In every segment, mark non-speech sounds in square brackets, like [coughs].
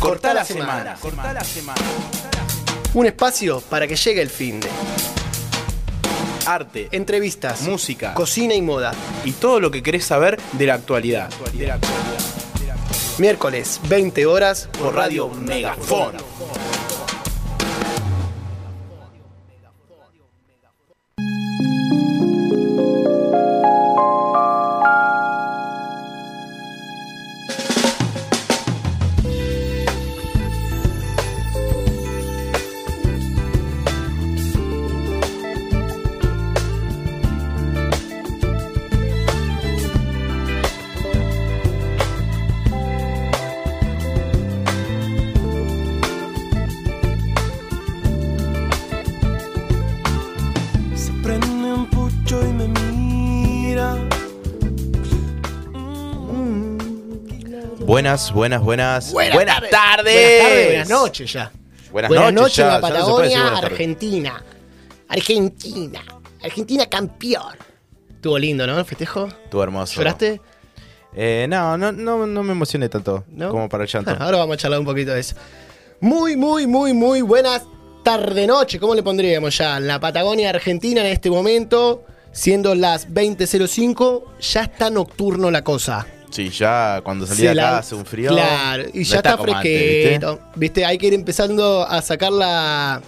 Cortá la semana. Cortá la semana. Un espacio para que llegue el fin de. Arte, Entrevistas, música cocina y moda. y todo lo que querés saber de la actualidad. Miércoles, 20 horas Por Radio Megafón. Buenas, buenas, buenas. Buenas tardes. Buenas tardes, buenas noches ya. Buenas, Buenas noches, noches ya, en la no Patagonia. Argentina. Argentina. Argentina campeón. Estuvo lindo, ¿no? El festejo. Estuvo hermoso. ¿Lloraste? Eh, no, no, no, no me emocioné tanto ¿No? como para el [laughs] llanto. Ahora vamos a charlar un poquito de eso. Muy, muy, muy, muy buenas tarde-noche. ¿Cómo le pondríamos ya? La Patagonia Argentina en este momento, siendo las 20.05, ya está nocturno la cosa. Sí, ya cuando salí de acá la- hace un frío. Claro, y no ya está, fresquito. ¿viste? Hay que ir empezando a sacar la,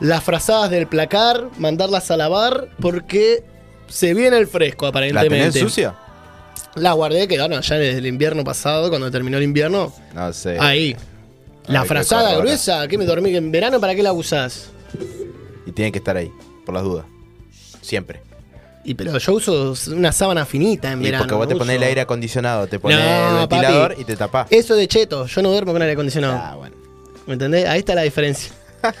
las frazadas del placar, mandarlas a lavar, porque se viene el fresco, ¿La aparentemente. tenés sucia? La guardé, que bueno, ya desde el invierno pasado, cuando terminó el invierno, No sé. ahí. La Ay, frazada gruesa, ¿qué me dormí? ¿En verano para qué la usás? Y tiene que estar ahí, por las dudas. Siempre. Y pero yo uso una sábana finita en Y verano. porque vos te no pones el uso- aire acondicionado, te pones No, el ventilador papi. y te tapás. Eso de cheto, yo no duermo con aire acondicionado. Ah, bueno. ¿Me entendés? Ahí está la diferencia. [laughs]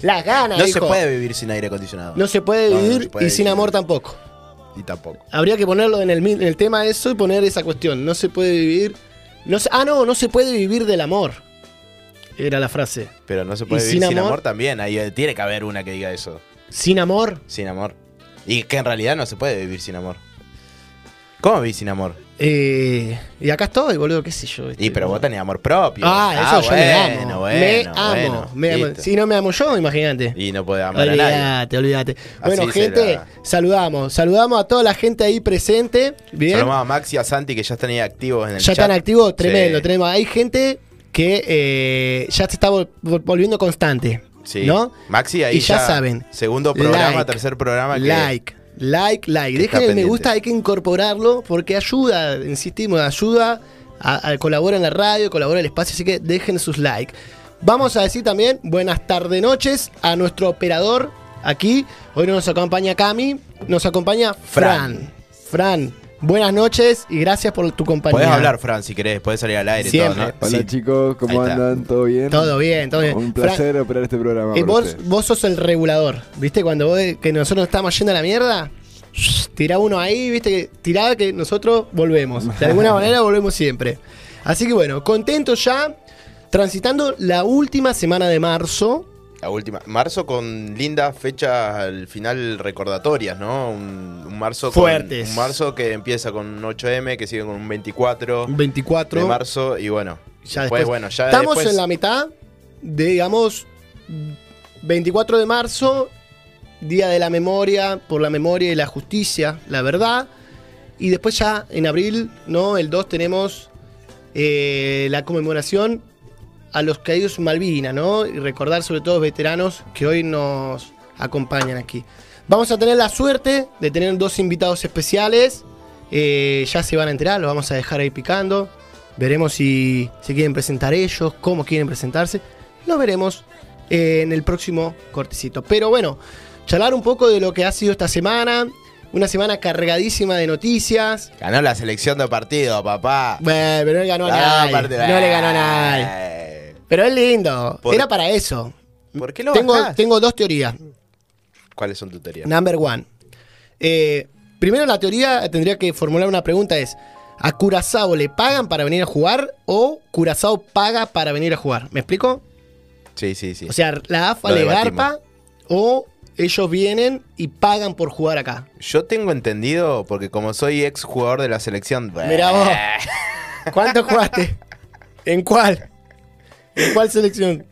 Las ganas, No se puede vivir sin aire acondicionado. No se puede No, no vivir se puede y sin amor tampoco. Y tampoco. Habría que ponerlo en el, mi- en el tema eso y poner esa cuestión. No se puede vivir. No se- ah, no, no se puede vivir del amor. Era la frase. Pero no se puede ¿Y vivir sin sin amor? amor? también. Ahí eh, tiene que haber una que diga eso. Sin amor. Sin amor. Y que en realidad no se puede vivir sin amor. ¿Cómo vivís sin amor? eh, y acá estoy, boludo, qué sé yo. Y este, pero vos tenés amor propio. Ah, eso yo me amo. bueno, me amo. bueno, me amo. listo. Si no me amo yo, imagínate. Y no puede amar a nadie. Olvídate, olvídate. Bueno, Así gente, será. saludamos. Saludamos a toda la gente ahí presente. Bien. Saludamos a Max y a Santi que ya están ahí activos en el Ya chat. están activos, tremendo, Sí. tremendo. Hay gente que eh, ya se está vol- vol- volviendo constante. Sí. ¿No? Maxi ahí Y ya saben. Segundo programa, Like, tercer programa. que- Like, like, like. Dejen el me gusta, hay que incorporarlo porque ayuda, insistimos, ayuda a, a colaborar en la radio, colabora el espacio, así que dejen sus likes. Vamos a decir también buenas tardes, noches a nuestro operador aquí. Hoy no nos acompaña Cami, nos acompaña Fran. Fran, buenas noches y gracias por tu compañía. Podés hablar, Fran, si querés. Podés salir al aire y Siempre. todo, ¿no? Hola Sí. chicos, ¿cómo andan? ¿Todo bien? Todo bien, todo bien. Un Fran, placer operar este programa. Eh, para vos, ustedes. vos sos el regulador, ¿viste? Cuando vos, que nosotros estamos yendo a la mierda, tirá uno ahí, ¿viste? Que tirá que nosotros volvemos. De alguna [laughs] manera volvemos siempre. Así que bueno, contentos ya, transitando la última semana de marzo. La última. Marzo con lindas fechas al final recordatorias, ¿no? Un, un marzo con- Fuertes. un marzo que empieza con un 8M, que sigue con un 24 24. de marzo. Y bueno, Ya después, después. bueno, ya Estamos después- en la mitad de, digamos, 24 de marzo, Día de la Memoria, por la memoria y la justicia, la verdad. Y después ya en abril, ¿no? El 2 tenemos eh, la conmemoración a los caídos Malvinas, ¿no? Y recordar sobre todo veteranos que hoy nos acompañan aquí. Vamos a tener la suerte de tener dos invitados especiales. Eh, ya se van a enterar, los vamos a dejar ahí picando. Veremos si se quieren presentar ellos, cómo quieren presentarse. Lo veremos eh, en el próximo cortecito. Pero bueno, charlar un poco de lo que ha sido esta semana. Una semana cargadísima de noticias. Ganó la selección de partido, papá. Bueno, pero no le ganó a nadie. No le ganó a nadie. Pero es lindo. Por- Era para eso. ¿Por qué lo Tengo, bajás? tengo dos teorías. ¿Cuáles son tus teorías? Number one. Eh, primero la teoría tendría que formular una pregunta es, ¿a Curazao le pagan para venir a jugar o Curazao paga para venir a jugar? ¿Me explico? Sí, sí, sí. O sea, la AFA Lo le debatimos. garpa o ellos vienen y pagan por jugar acá. Yo tengo entendido, porque como soy ex jugador de la selección. Mirá vos. ¿Cuánto jugaste? [laughs] ¿En cuál? ¿En [laughs] cuál selección?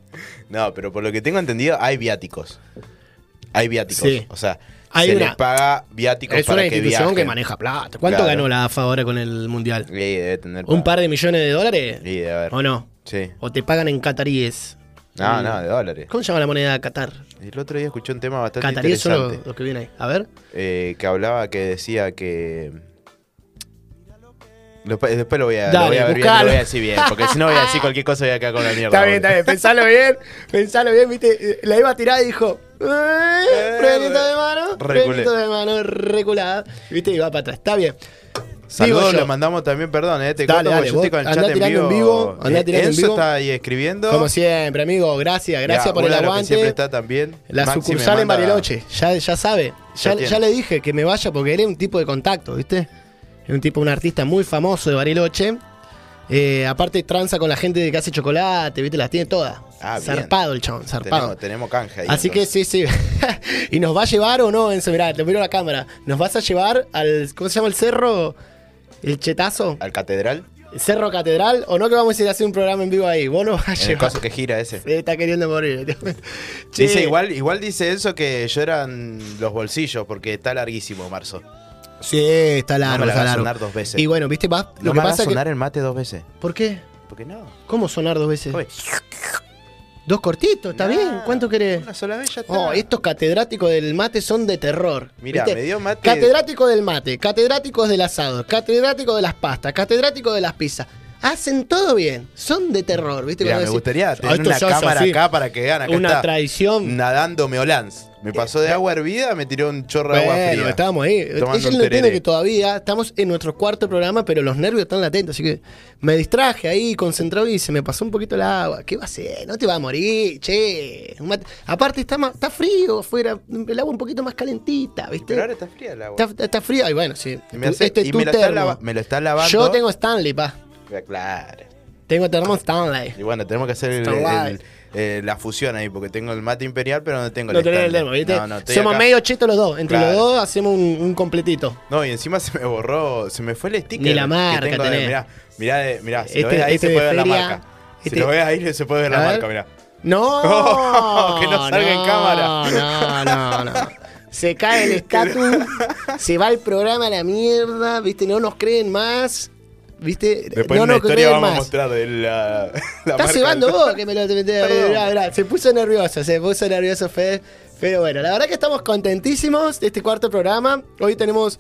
No, pero por lo que tengo entendido, hay viáticos. Hay viáticos. Sí. O sea, Hay se una- les paga viáticos Es para una que institución viajen. que maneja plata. ¿Cuánto Claro. ganó la AFA ahora con el Mundial? Debe tener ¿Un pa- par de millones de dólares? Debe haber. ¿O no? Sí. ¿O te pagan en cataríes? No, no, de dólares. ¿Cómo se llama la moneda de Qatar? El otro día escuché un tema bastante Cataríes son interesante. los, los que vienen ahí. A ver. eh, que hablaba, que decía que... Después, después lo voy a, Dale, lo voy a ver bien, lo voy a decir bien, porque si no voy a decir cualquier cosa voy a quedar con la mierda. Está bien, está bien. Pensalo bien. Pensalo bien, viste. La iba a tirar y dijo. "Eh, Frenito de mano. Frenito de mano. Reculada. Viste, y va para atrás. Está bien. Saludos, le mandamos también, perdón, eh, te Dale, yo estoy con el chat en vivo. en vivo, andá Eh, tirando en vivo. está ahí escribiendo. Como siempre, amigo. Gracias, gracias Ya, por el que aguante. siempre está también. La Maxi sucursal en manda- Bariloche, ya, ya sabe. Ya Ya, ya le dije que me vaya porque él es un tipo de contacto, ¿viste? Es un tipo, un artista muy famoso de Bariloche. Eh, aparte tranza con la gente que hace chocolate, ¿viste? Las tiene todas. Ah, zarpado el chabón, zarpado. Tenemos, tenemos canje ahí. Así que sí, sí. [laughs] ¿Y nos va a llevar o no, Enzo? Mirá, te miro a la cámara. ¿Nos vas a llevar al, ¿cómo se llama el cerro? ¿El chetazo? Al catedral, ¿El cerro catedral? ¿O no que vamos a ir a hacer un programa en vivo ahí? Vos nos vas a en el llevar. caso que gira ese. Se está queriendo morir. Che, Dice igual, igual dice eso que lloran los bolsillos porque está larguísimo marzo. Sí, está largo, no me la está a largo. sonar dos veces. Y bueno, viste, va, no lo me que a pasa es que. sonar el mate dos veces. ¿Por qué? ¿Por qué no? ¿Cómo sonar dos veces? Dos cortitos, está Nah, bien. ¿Cuánto querés? Una sola vez ya está. Oh, estos catedráticos del mate son de terror. Mirá, ¿viste? me dio mate- Catedráticos del mate, catedráticos del asado, catedráticos de las pastas, catedráticos de las pizzas. Hacen todo bien, son de terror, ¿viste? Mirá, Cuando me decís, gustaría "Ah, tener esto una cámara así". acá para que vean acá Una está tradición. nadando meolans. Me pasó de agua hervida, me tiró un chorro de agua fría. estábamos ahí. Ella no entiende que todavía estamos en nuestro cuarto programa, pero los nervios están latentes. Así que me distraje ahí, concentrado y se me pasó un poquito el agua. ¿Qué va a hacer? No te va a morir, che. Aparte está, está frío afuera, el agua un poquito más calentita, ¿viste? Pero ahora está fría el agua. Está, está fría y bueno, sí. Y me, hace- este y me lo, está termo. lava- me lo está lavando. Yo tengo Stanley, pa. Claro. Tengo termo Stanley. Y bueno, tenemos que hacer el- eh, la fusión ahí, porque tengo el mate imperial, pero no tengo No el tenés el Stanley. termo, ¿viste? No, no, estoy Somos acá. medio chetos los dos. Entre Claro. los dos hacemos un, un completito. No, y encima se me borró, se me fue el sticker. Ni la que marca tengo de- tenés. Mirá, mirá, de- mirá, si Este- lo ves ahí este se de puede ver la marca. Si este- lo ves ahí se puede ver A la ver. marca, mirá. No, [laughs] que no salga en cámara. No, no, no. Se cae el [laughs] estatus, se va el programa a la mierda, ¿viste? No nos creen más, ¿viste? Después no nos historia vamos a más. mostrar de la, la Estás cebando vos que me lo te [laughs] Se puso nervioso, se puso nervioso Fede. Pero bueno, la verdad que estamos contentísimos de este cuarto programa. Hoy tenemos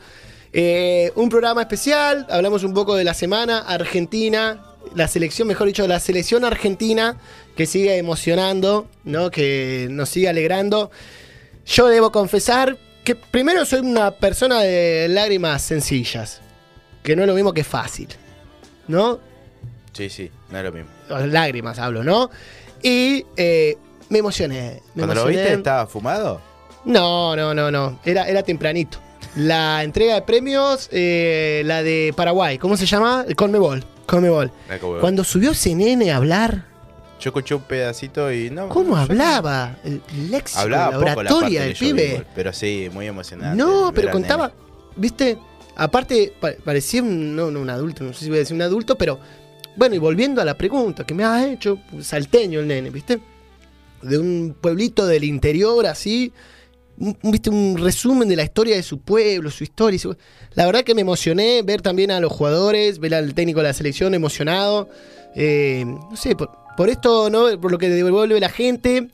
eh, un programa especial. Hablamos un poco de la semana argentina. La selección, mejor dicho, la selección argentina que sigue emocionando, ¿no? Que nos sigue alegrando. Yo debo confesar que primero soy una persona de lágrimas sencillas. Que no es lo mismo que fácil. ¿No? Sí, sí, no es lo mismo. lágrimas hablo, ¿no? Y eh, me emocioné. Me Cuando lo viste, ¿estaba fumado? No, no, no, no. Era, era tempranito. La entrega de premios, eh, la de Paraguay, ¿cómo se llama? El Conmebol. Conmebol. Cuando subió nene a hablar, Yo escuché un pedacito y no. ¿cómo hablaba? El léxico, Hablaba la oratoria de del pibe. Pero sí, muy emocionante. No, pero contaba, nene. viste, aparte pa- parecía un, no, no un adulto, no sé si voy a decir un adulto, pero bueno, y volviendo a la pregunta que me has hecho, salteño el nene, viste, de un pueblito del interior así, un, viste, un resumen de la historia de su pueblo, su historia. su- La verdad que me emocioné ver también a los jugadores, ver al técnico de la selección emocionado, eh, no sé, por, por esto, ¿no? Por lo que devuelve la gente.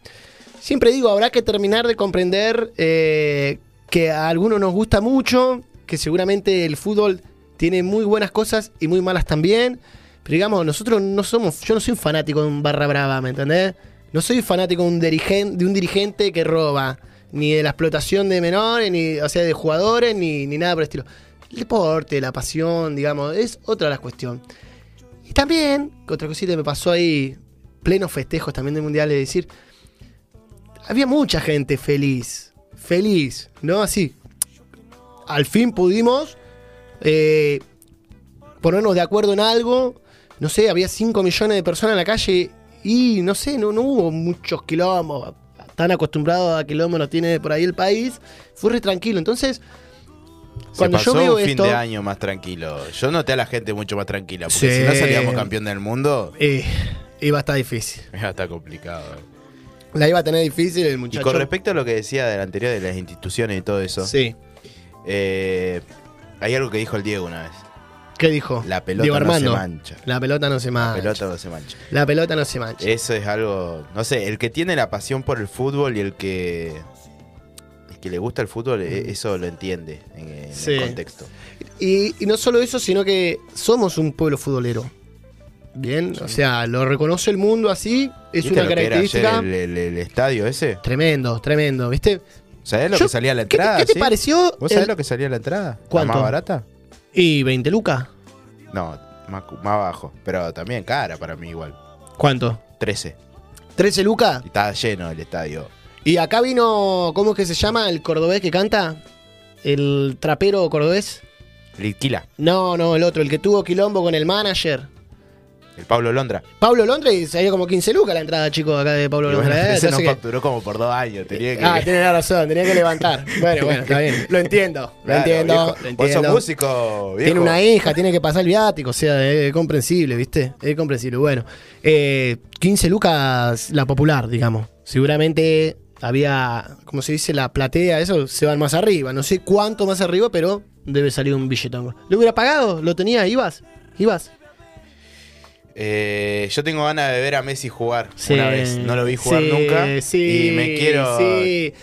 Siempre digo, habrá que terminar de comprender eh, que a algunos nos gusta mucho, que seguramente el fútbol tiene muy buenas cosas y muy malas también. Pero digamos, nosotros no somos, yo no soy un fanático de un barra brava, ¿me entendés? No soy fanático de un, dirigen- de un dirigente que roba, ni de la explotación de menores, ni, o sea, de jugadores, ni, ni nada por el estilo. El deporte, la pasión, digamos, es otra de las cuestiones. Y también, otra cosita me pasó ahí, plenos festejos también del Mundial, es decir, había mucha gente feliz, feliz, ¿no? Así. Al fin pudimos eh, ponernos de acuerdo en algo. No sé, había 5 millones de personas en la calle y no sé, no, no hubo muchos quilombos. Tan acostumbrado a quilombos nos tiene por ahí el país. Fue re tranquilo. Entonces, Se Cuando pasó yo veo un fin esto, de año más tranquilo. Yo noté a la gente mucho más tranquila. Porque Sí. si no salíamos campeón del mundo, eh, iba a estar difícil. [laughs] iba a estar complicado. La iba a tener difícil el Y muchacho. con respecto a lo que decía del anterior de las instituciones y todo eso, Sí. Eh, hay algo que dijo el Diego una vez. ¿Qué dijo? La pelota Diego no Armando. se mancha. La pelota no se La mancha. pelota no se mancha. La pelota no se mancha. Eso es algo, no sé, el que tiene la pasión por el fútbol y el que el que le gusta el fútbol, eh, eso lo entiende en, en Sí. el contexto. Y, y no solo eso, sino que somos un pueblo futbolero. Bien, o sea, lo reconoce el mundo así, es ¿Viste una ayer característica. el, el- el estadio ese? Tremendo, tremendo, ¿viste? ¿Sabés lo Yo- que salía a la ¿Qué te- entrada? ¿Qué te, sí? pareció? ¿Vos sabés el- lo que salía a la entrada? ¿La ¿Cuánto? ¿Más barata? ¿Y 20 lucas? No, más, cu- más bajo. Pero también cara para mí igual. ¿Cuánto? 13. ¿13 lucas? Y estaba lleno el estadio. Y acá vino, ¿cómo es que se llama? El cordobés que canta. El trapero cordobés. Liquila. No, no, el otro, el que tuvo quilombo con el manager. El Pablo Londra. Pablo Londra y salía como 15 lucas la entrada, chicos, acá de Pablo bueno, Londra. ¿eh? ese nos que- facturó como por dos años. Tenía que... Ah, tiene la razón, tenía que levantar. [laughs] Bueno, bueno, está bien. Lo entiendo, lo entiendo, viejo. lo Vos sos músico, viejo. Tiene una hija, tiene que pasar el viático, o sea, es comprensible, ¿viste? Es comprensible. Bueno, eh, 15 lucas la popular, digamos. Seguramente había, como se dice, la platea, eso se van más arriba. No sé cuánto más arriba, pero debe salir un billetón. ¿Lo hubiera pagado? ¿Lo tenía? ¿Ibas? ¿Ibas? Eh, yo tengo ganas de ver a Messi jugar Sí, una vez. No lo vi jugar sí, nunca. sí, y me quiero.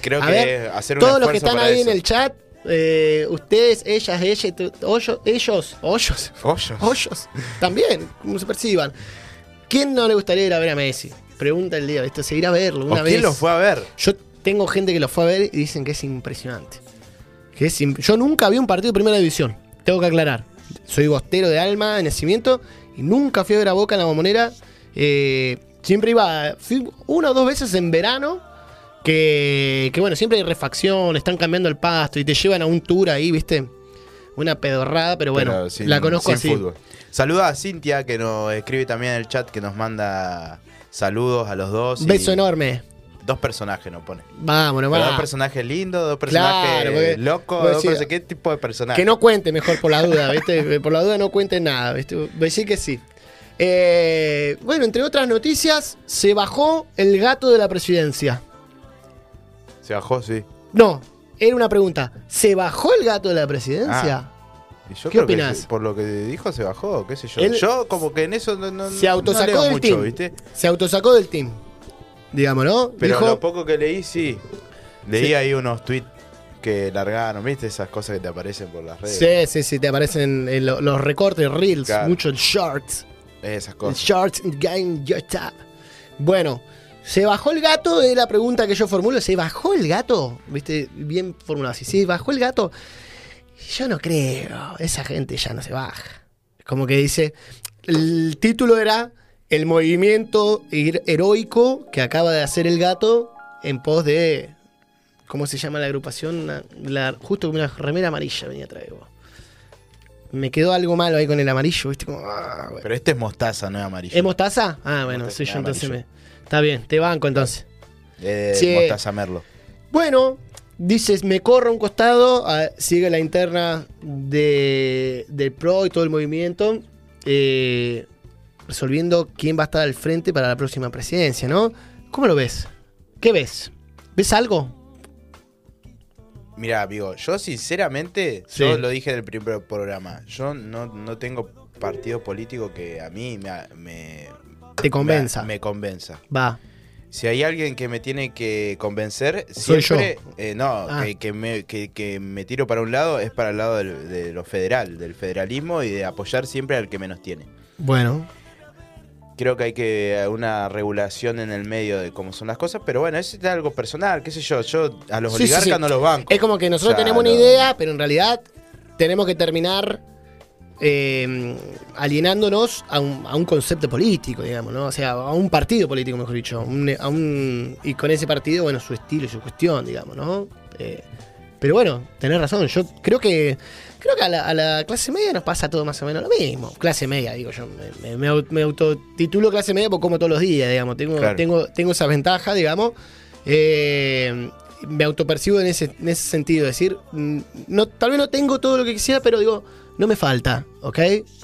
Creo A que ver, hacer un Todos los que están ahí eso. en el chat, eh, ustedes, ellas, ella, tu- hoyo- ellos, hoyos, Hoyos. hoyos, también, como se perciban. ¿Quién no le gustaría ir a ver a Messi? Pregunta el día, ¿viste? Se irá a verlo ¿O una vez. quién lo fue a ver? Yo tengo gente que lo fue a ver y dicen que es impresionante. Que es imp- Yo nunca vi un partido de primera división, tengo que aclarar. Soy bostero de alma, de nacimiento, y nunca fui a ver a Boca en la bombonera. Eh, siempre iba, fui una o dos veces en verano, que, que bueno, siempre hay refacción, están cambiando el pasto y te llevan a un tour ahí, ¿viste? Una pedorrada, pero bueno, Pero sin- la conozco así. fútbol. Saluda a Cintia que nos escribe también en el chat que nos manda saludos a los dos. y Beso enorme. Dos personajes nos pone. Vámonos, Pero va. dos personajes lindos, dos Claro, personajes porque- locos, dos personajes- ¿Qué tipo de personajes? Que no cuente mejor por la duda, ¿viste? [laughs] Por la duda no cuente nada, ¿viste? Voy a decir que sí. Eh, bueno, entre otras noticias, se bajó el gato de la presidencia. Se bajó, sí. No, era una pregunta. ¿Se bajó el gato de la presidencia? Y yo ¿Qué se- por lo que dijo se bajó, qué sé yo. Él- yo como que en eso no, no, Se autosacó no del mucho, team. ¿viste? Se autosacó del team. Digamos, ¿no? Pero Dijo, lo poco que leí, sí. Leí Sí. ahí unos tweets que largaron, ¿viste? Esas cosas que te aparecen por las redes. Sí, sí, sí, te aparecen en lo- los recortes, reels, Claro. muchos shorts. Esas El cosas. Shorts Game Your Tap. Bueno, ¿se bajó el gato? Es la pregunta que yo formulo. ¿Se bajó el gato? ¿Viste? Bien formulado así. ¿Se bajó el gato? Yo no creo. Esa gente ya no se baja. Como que dice. El título era El movimiento her- heroico que acaba de hacer el gato en pos de. ¿Cómo se llama la agrupación? Una- la- justo con una remera amarilla venía vos. Me quedó algo malo ahí con el amarillo, ¿viste? Como, ah, bueno. Pero este es mostaza, no es amarillo. ¿Es mostaza? Ah, bueno, Mostaza, soy yo entonces me. Está bien, te banco entonces. Eh, Sí. Mostaza Merlo. Bueno, dices, me corro a un costado, ah, sigue la interna de, del PRO y todo el movimiento, eh, resolviendo quién va a estar al frente para la próxima presidencia, ¿no? ¿Cómo lo ves? ¿Qué ves? ¿Ves algo? Mira, amigo, yo sinceramente, Sí. yo lo dije en el primer programa, yo no, no tengo partido político que a mí me, me, Te convenza. me, me convenza. Va. Si hay alguien que me tiene que convencer, Soy siempre, eh, no, Ah. que, que me, que- que me tiro para un lado es para el lado del- de lo federal, del federalismo y de apoyar siempre al que menos tiene. Bueno, Creo que hay que una regulación en el medio de cómo son las cosas, pero bueno, eso es algo personal, qué sé yo, yo a los Sí, oligarcas sí. no los banco. es como que nosotros O sea, tenemos una idea, pero en realidad tenemos que terminar eh, alienándonos a un, a un concepto político, digamos, ¿no? O sea, a un partido político, mejor dicho. un- a un, y con ese partido, bueno, su estilo y su cuestión, digamos, ¿no? Eh, pero bueno, tenés razón. Yo creo que creo que a la, a la clase media nos pasa todo más o menos lo mismo. Clase media, digo yo. Me, me, me au- me autotitulo clase media porque como todos los días, digamos. Tengo, Claro. tengo, tengo esa ventaja, digamos. Eh, me autopercibo en ese, en ese sentido. Es decir, mm, no, tal vez no tengo todo lo que quisiera, pero digo, no me falta, ¿ok?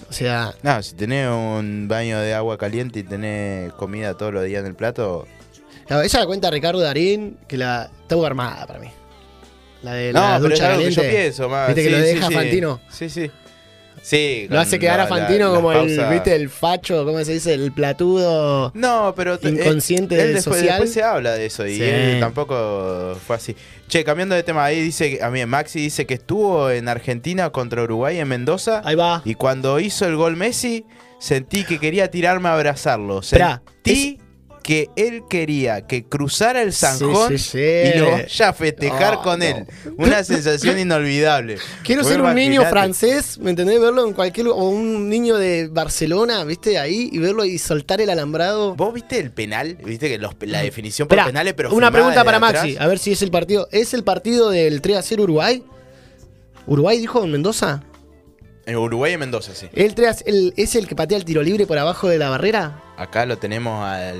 O sea, No, si tenés un baño de agua caliente y tenés comida todos los días en el plato. claro, esa la cuenta Ricardo Darín, que la está armada para mí. La de la No, pero es ducha que yo pienso más. Viste que lo deja sí. Fantino. Sí, sí. Sí. Lo hace quedar la- a Fantino la- como el. ¿viste? El facho, ¿cómo se dice? El platudo. No, pero te- Inconsciente él, él del después, social. después se habla de eso y Sí. él tampoco fue así. Che, cambiando de tema, ahí dice, a mí Maxi dice que estuvo en Argentina contra Uruguay en Mendoza Ahí va. y cuando hizo el gol Messi sentí que quería tirarme a abrazarlo. Esperá, Sentí que él quería que cruzara el zanjón Sí, sí, sí. y lo vaya a festejar con no. él. Una sensación [laughs] inolvidable. Quiero ser un niño francés, ¿me entendés? Verlo en cualquier. O un niño de Barcelona, ¿viste? Ahí y verlo y soltar el alambrado. ¿Vos viste el penal? ¿Viste que los- la definición por Esperá, penales, pero una pregunta para atrás? Maxi, a ver si es el partido. ¿Es el partido del 3 a 0 Uruguay? ¿Uruguay dijo en Mendoza? En Uruguay y Mendoza, sí. ¿El 3 a- el- ¿Es el que patea el tiro libre por abajo de la barrera? Acá lo tenemos al.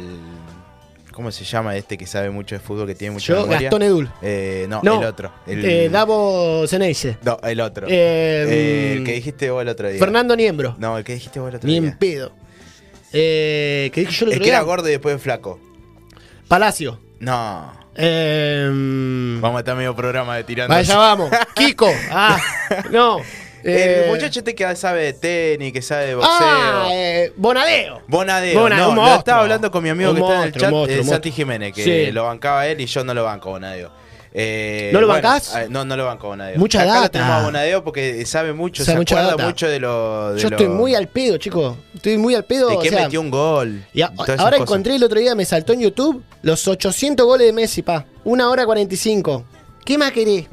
¿Cómo se llama este que sabe mucho de fútbol, que tiene mucha Yo, memoria? Gastón Edul. Eh, no, No, el otro. El, Eh, Davo Ceneice. No, el otro. Eh, Eh, el mm, que dijiste vos el otro día. Fernando Niembro. No, el que dijiste vos el otro Ni día. en pedo. Eh, ¿Qué dije yo el que era gordo y después flaco. Palacio. No. Eh, Vamos a estar medio programa de tirando. Vaya, vamos. [laughs] Kiko. Ah, no. Eh, El muchacho este que sabe de tenis, que sabe de boxeo. Ah, eh, Bonadeo. Bonadeo, Bona- no, lo monstruo. estaba hablando con mi amigo Un que está en el monstruo, chat, monstruo, eh, un Santi monstruo. Jiménez, que Sí. lo bancaba él y yo no lo banco Bonadeo. Eh, ¿No lo bueno, bancás? eh, no, no lo banco a Bonadeo. Mucha Acá data. lo tenemos a Bonadeo porque sabe mucho, Sabe se mucha acuerda data. mucho de lo... De Yo lo- estoy muy al pedo, chico. Estoy muy al pedo. De sea, metió un gol. y a- ahora cosas. encontré el otro día, me saltó en YouTube los 800 goles de Messi, pa. Una hora 45. ¿Qué más querés?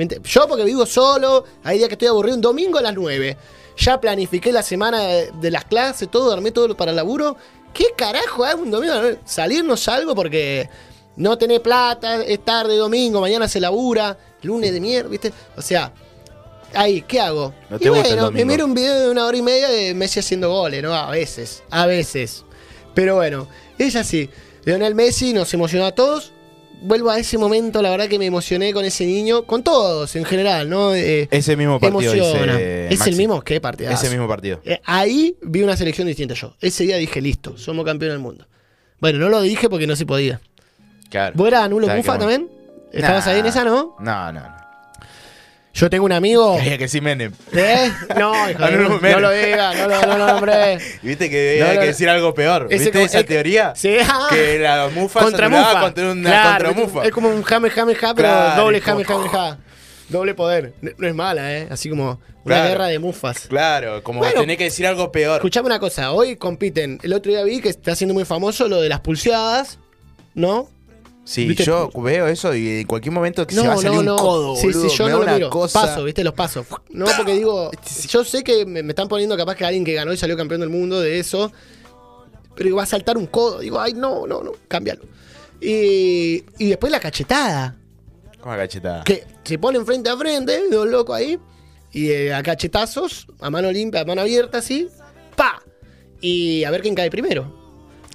¿Me ent- Yo porque vivo solo, hay días que estoy aburrido, un domingo a las 9. Ya planifiqué la semana de, de las clases, todo, armé todo para el laburo. ¿Qué carajo hago un domingo? Salir no salgo porque no tenés plata, es tarde, domingo, mañana se labura, lunes de mierda, ¿viste? O sea, ahí, ¿qué hago? No y el bueno, me miro un video de una hora y media de Messi haciendo goles, ¿no? A veces, a veces. Pero bueno, es así. Leonel Messi nos emocionó a todos. Vuelvo a ese momento, la verdad que me emocioné con ese niño, con todos en general, ¿no? Eh, Ese mismo partido dice ¿Es Maxi. el mismo? ¿Qué partidazo? Ese mismo partido. Eh, ahí vi una selección distinta yo. Ese día dije, listo, somos campeones del mundo. Bueno, no lo dije porque no se podía. Claro. ¿Vos eras Nulo ¿Sabes Mufa qué? también? ¿Estabas Nah. ahí en esa, no? No, no, no. Yo tengo un amigo. Creía que sí, Menem. ¿Eh? No, [laughs] hijo Ah, no, no, no, Menem. lo diga, no lo, no lo [laughs] Viste que no, que decir algo peor. Ese ¿Viste como- esa el- teoría? Sí, ah. Que la mufa contra Mufa. contra una Claro, contra mufa. Es como un jame, jame, ja, pero Claro, doble jame, jame, ja. Doble poder. No, no es mala, ¿eh? Así como una Claro. guerra de mufas. Claro, como Bueno. tenés que decir algo peor. Escuchame una cosa, hoy compiten. El otro día vi que está siendo muy famoso lo de las pulseadas, ¿no? Sí, ¿Viste? yo veo eso y en cualquier momento que se No, va a salir no, un no. codo, sí, boludo. sí, yo me no da lo miro. cosa. Paso, ¿viste? Los pasos. No, porque digo, [laughs] yo sé que me, me están poniendo capaz que alguien que ganó y salió campeón del mundo de eso, pero digo, va a saltar un codo. Digo, ay, no, no, no, cámbialo. Y, y después la cachetada, Como cachetada. que se ponen frente a frente, dos locos ahí, y eh, a cachetazos, a mano limpia, a mano abierta, así, ¡pa! Y a ver quién cae primero.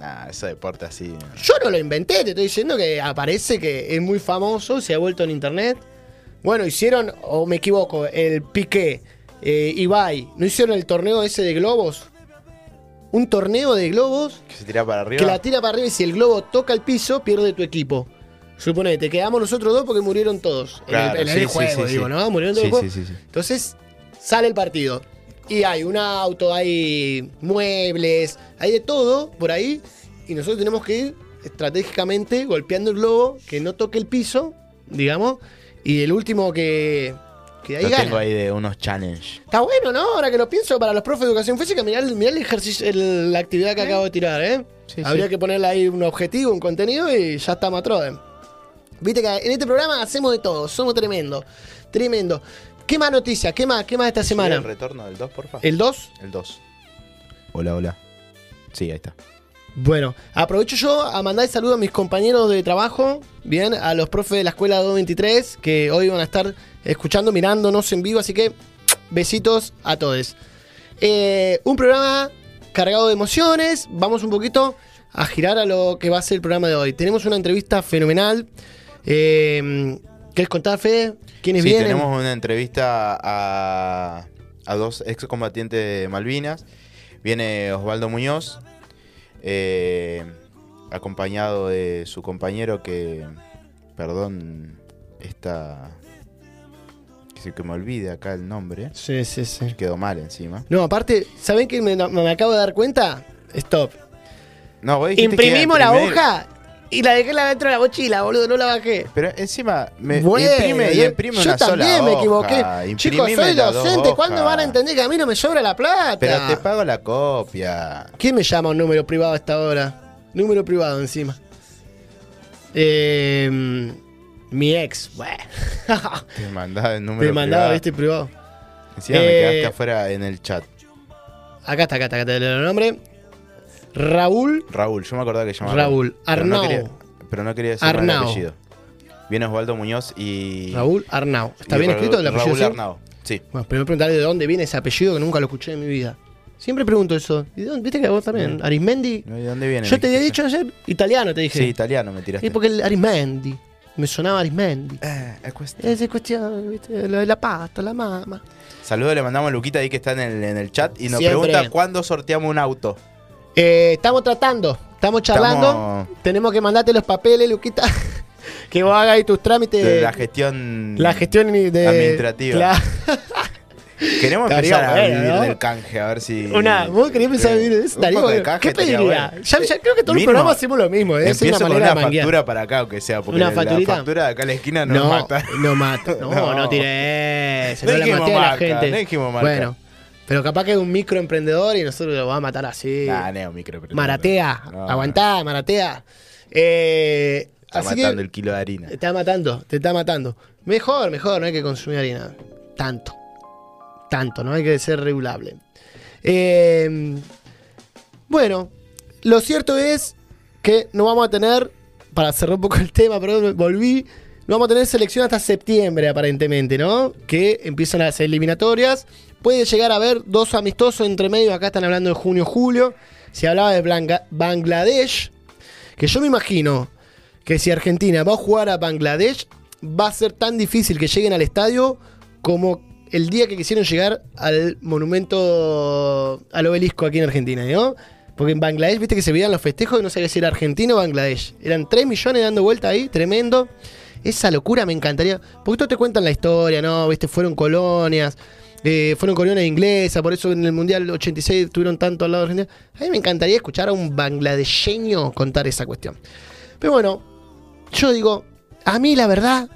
Ah, ese deporte así. Yo no lo inventé, te estoy diciendo que aparece que es muy famoso, se ha vuelto en internet. Bueno, hicieron, o me equivoco, el Piqué, eh, Ibai, ¿no hicieron el torneo ese de globos? Un torneo de globos Que se tira para arriba. que la tira para arriba y si el globo toca el piso, pierde tu equipo. Suponete, quedamos nosotros dos porque murieron todos. En el- en el, sí, sí, juego, sí, digo. ¿no? Murieron todos juego. Entonces, sale el partido. Y hay un auto, hay muebles, hay de todo por ahí. Y nosotros tenemos que ir estratégicamente golpeando el globo, que no toque el piso, digamos. Y el último que, que ahí gana. tengo ahí de unos challenge. Está bueno, ¿no? Ahora que lo pienso, para los profes de educación física, mirá, mirá el ejercicio, el- la actividad que acabo de tirar, ¿eh? Sí, Habría sí. que ponerle ahí un objetivo, un contenido y ya está Matroden. Viste que en este programa hacemos de todo, somos tremendo, tremendo. ¿Qué más noticias? ¿Qué más? ¿Qué más esta semana? ¿El retorno del 2, porfa? ¿El 2? El 2. Hola, hola. Sí, ahí está. Bueno, aprovecho yo a mandar saludos a mis compañeros de trabajo, bien, a los profes de la escuela 223, que hoy van a estar escuchando, mirándonos en vivo, así que besitos a todos. Eh, un programa cargado de emociones, vamos un poquito a girar a lo que va a ser el programa de hoy. Tenemos una entrevista fenomenal. Eh, ¿Querés contar, Fede? ¿Quiénes Sí, vienen? tenemos una entrevista a, a dos excombatientes de Malvinas. Viene Osvaldo Muñoz, eh, acompañado de su compañero que, perdón, está... Que que me olvide acá el nombre. Sí, sí, sí. Quedó mal encima. No, aparte, ¿saben qué me, me acabo de dar cuenta? Stop. No, vos que Imprimimos la imprimir, hoja y la dejé la dentro de la mochila, boludo, no la bajé. Pero encima me Bueno, imprime y yo- imprime yo una también sola me hoja. equivoqué. Chicos, soy docente. ¿Cuándo van a entender que a mí no me sobra la plata? Pero te pago la copia. ¿Quién me llama un número privado a esta hora? Número privado encima. Eh, mi ex. Bueno. Te mandaba el número Te mandaba, privado. viste, privado. Encima me Eh, quedaste afuera en el chat. Acá está, acá está, acá está el nombre. Raúl Raúl, yo me acordaba que se llamaba Raúl. Pero no Arnau. quería, pero no quería decir el Arnau. apellido. Viene Osvaldo Muñoz y. Raúl Arnau. ¿Está bien escrito el apellido? Raúl? Arnau. Sí. Bueno, primero preguntarle de dónde viene ese apellido que nunca lo escuché en mi vida. Siempre pregunto eso. ¿Y de dónde? ¿Viste que vos también? Arismendi. ¿De dónde viene? Yo te había dicho ayer italiano, te dije. Sí, italiano me tiraste. Y porque el Arismendi. Me sonaba Arismendi. Eh, es cuestión. Esa cuestión, ¿viste? Lo de la pasta, la mama. Saludos le mandamos a Luquita ahí que está en el, en el chat y nos Siempre. pregunta cuándo sorteamos un auto. Eh, estamos tratando, estamos charlando. Estamos- Tenemos que mandarte los papeles, Luquita. [laughs] que vos hagas ahí tus trámites. de la gestión. La gestión de, administrativa. [laughs] Queremos empezar a bueno, vivir ¿no? del canje, a ver si. Una, ¿Vos querías empezar a vivir de eso? De canje ¿Qué pediría? bueno. Ya, ya creo que todos los programas hacemos lo mismo. ¿eh? Es una Empiezo con una factura para acá, aunque sea, porque ¿Una la facturita? factura de acá a la esquina no, no, mata. no mata. No, no, [laughs] No. tiré. No No, la dijimos maté a la marca, gente. no dijimos marca. Bueno, pero capaz que es un microemprendedor y nosotros lo vamos a matar así. Nah, neo, micro. pero- Maratea. No, Aguantá, maratea. Eh, Está así matando que el kilo de harina. te está matando, te está matando. Mejor, mejor, no hay que consumir harina. Tanto. Tanto, no hay que ser regulable. Eh, bueno, lo cierto es que no vamos a tener, para cerrar un poco el tema, perdón, volví, no vamos a tener selección hasta septiembre aparentemente, ¿no? Que empiezan las eliminatorias. Puede llegar a haber dos amistosos entre medio, acá están hablando de junio-julio. Se hablaba de Bangladesh, que yo me imagino que si Argentina va a jugar a Bangladesh, va a ser tan difícil que lleguen al estadio como el día que quisieron llegar al monumento al obelisco aquí en Argentina, ¿no? Porque en Bangladesh, viste que se veían los festejos y no sabía si era Argentina o Bangladesh. Eran 3 millones dando vuelta ahí, tremendo. Esa locura me encantaría. Porque todos te cuentan la historia, ¿no? Viste, fueron colonias, eh, fueron colonias inglesas, por eso en el Mundial 86 estuvieron tanto al lado de Argentina. A mí me encantaría escuchar a un bangladesheño contar esa cuestión. Pero bueno, yo digo, a mí la verdad,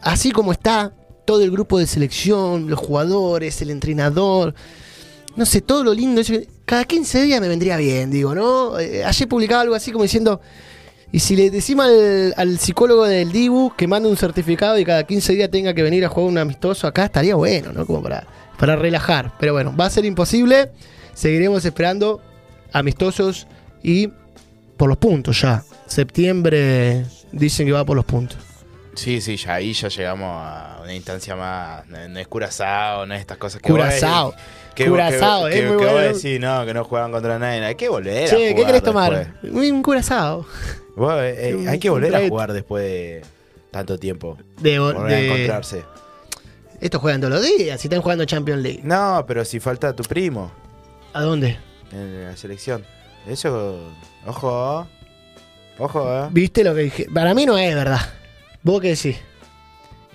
así como está todo el grupo de selección, los jugadores, el entrenador, no sé, todo lo lindo, cada 15 días me vendría bien, digo, ¿no? Eh, ayer publicaba algo así como diciendo, y si le decimos al, al psicólogo del Dibu que mande un certificado y cada 15 días tenga que venir a jugar un amistoso acá, estaría bueno, ¿no? Como para, para relajar. Pero bueno, va a ser imposible. Seguiremos esperando amistosos y por los puntos ya. Septiembre dicen que va por los puntos. Sí, sí, ya ahí ya llegamos a una instancia más. No, es Curazao, no es estas cosas que Curazao. vos- que- Curazao, que, es muy que vos bueno. decís, no, que no juegan contra nadie. Hay que volver a Che, jugar ¿qué querés después. tomar? Un curazao. Eh, eh, hay que volver a jugar después de tanto tiempo. De, Volver a encontrarse. Estos juegan todos los días, si están jugando Champions League. No, pero si falta tu primo ¿A dónde? en la selección. Eso, ojo, ojo, eh. ¿Viste lo que dije? Para mí no es verdad. ¿Vos qué decís?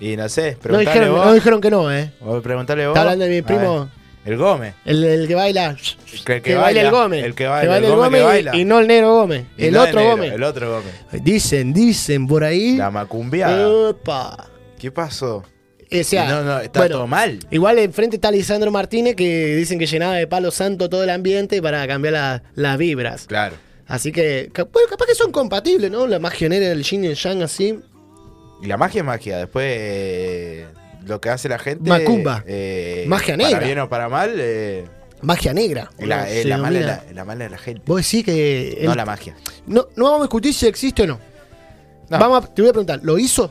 Y no sé, No preguntale dijeron, vos. no dijeron que no, ¿eh? O preguntale vos. Está hablando de mi A primo, el Gómez. el, el que baila. Que, el Que, baila el Gómez. El que baila, el, Gómez, Gómez que y- baila. y, no el negro Gómez. Y el no otro negro, Gómez. El otro Gómez. Dicen, dicen por ahí. La macumbiada. Opa. ¿Qué pasó? O sea, no, no, está bueno, todo mal. Igual enfrente está Lisandro Martínez que dicen que llenaba de palo santo todo el ambiente para cambiar la- las vibras. Claro. Así que, bueno, capaz que son compatibles, ¿no? La magia negra del yin y el yang así. Y la magia es magia. Después, eh, lo que hace la gente. Macumba. eh, Magia Para negra. bien o para mal, eh, Magia negra. es la, mala, la, la mala de la gente. Vos decís que. No el- la magia. no, no vamos a discutir si existe o no. No. Vamos a- te voy a preguntar, ¿lo hizo?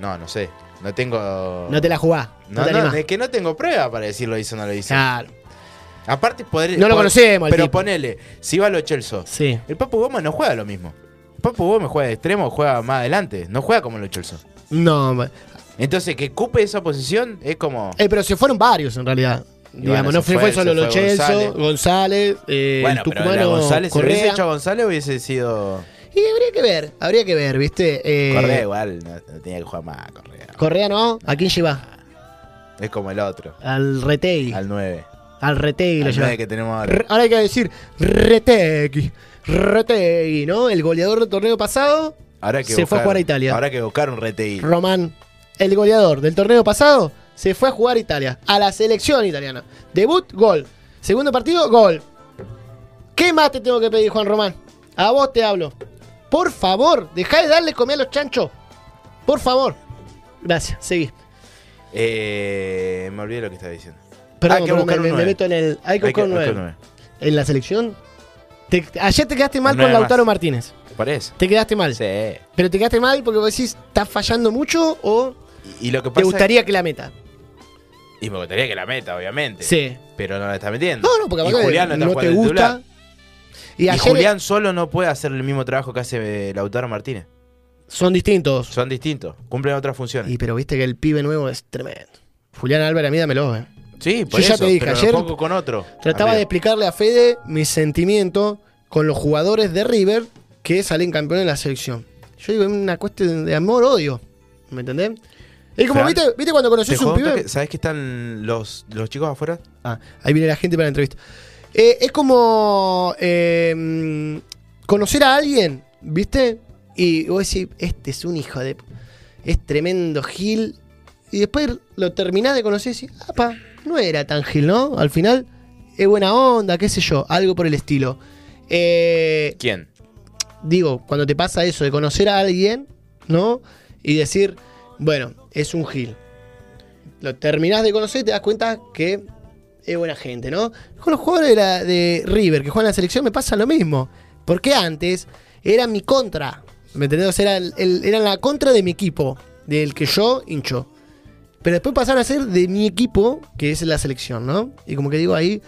No, no sé. No tengo. No te la jugás. No, No, es que no tengo prueba para decir lo hizo o no lo hizo. Claro. Aparte, poder. No lo poder- conocemos Pero tipo. ponele, si va a lo Chelsea. Sí. El Papu Gómez no juega lo mismo. Papu Gómez juega de extremo, juega más adelante, no juega como lo Cholson. No, Entonces, que ocupe esa posición es como. eh, pero se fueron varios en realidad. Digamos, bueno, no fue, solo Lo González. González, eh, bueno, el pero tucumano González, si hubiese hecho a González, hubiese sido. Y habría que ver, habría que ver, ¿viste? Eh, Correa igual, no, no tenía que jugar más Correa. Correa no, ¿a quién lleva? Es como el otro, Al Retegui. Al, al 9. Retegui lo Al lleva. 9 que tenemos ahora. Ahora hay que decir Retegui. Retegui, ¿no? El goleador del torneo pasado, Ahora que se fue a jugar a Italia. Ahora hay que buscar un RTI. Román. El goleador del torneo pasado se fue a jugar a Italia, a la selección italiana. Debut, gol. Segundo partido, gol. ¿Qué más te tengo que pedir, Juan Román? A vos te hablo. Por favor, dejá de darle comer a los chanchos. Por favor. Gracias, seguí. Eh, me olvidé lo que estaba diciendo. Perdón, Hay que buscar me, un me nueve. meto en el. Hay que Hay que buscar un buscar nueve. un nueve. En la selección. Te- ayer te quedaste mal con Lautaro más. Martínez. Por eso. Te quedaste mal. Sí. Pero te quedaste mal porque vos decís, ¿estás fallando mucho o Y, y lo que te gustaría que la meta? Y me gustaría que la meta, obviamente. Sí. Pero no la está metiendo. No, no, porque y Julián no, no te gusta. Y Y, Julián solo no puede hacer el mismo trabajo que hace eh, Lautaro Martínez. son distintos. Son distintos. Cumplen otras funciones. Y pero viste que el pibe nuevo es tremendo. Julián Álvarez, a mí dámelo, eh. Sí, por yo ya te dije, pero ayer con otro. Trataba Arriba. de explicarle a Fede mi sentimiento con los jugadores de River que salen campeones en la selección. Yo digo, es una cuestión de amor-odio. ¿Me entendés? Es como, ¿viste, ¿viste cuando ¿Te conoces un pibe? ¿Sabes que están los, los chicos afuera? Ah, ahí viene la gente para la entrevista. Eh, es como eh, conocer a alguien, ¿viste? Y vos decís, este es un hijo de... Es tremendo Gil. Y después lo terminás de conocer y decís, apa, no era tan Gil, ¿no? Al final es buena onda, qué sé yo, algo por el estilo. Eh, ¿Quién? digo, cuando te pasa eso de conocer a alguien, ¿no? Y decir, bueno, es un Gil. Lo terminás de conocer y te das cuenta que es buena gente, ¿no? Con los jugadores de, la- de River que juegan en la selección me pasa lo mismo. Porque antes era mi contra. ¿Me entendés? Era el- el- eran la contra de mi equipo, del que yo hincho. Pero después pasaron a ser de mi equipo, que es la selección, ¿no? Y como que digo ahí,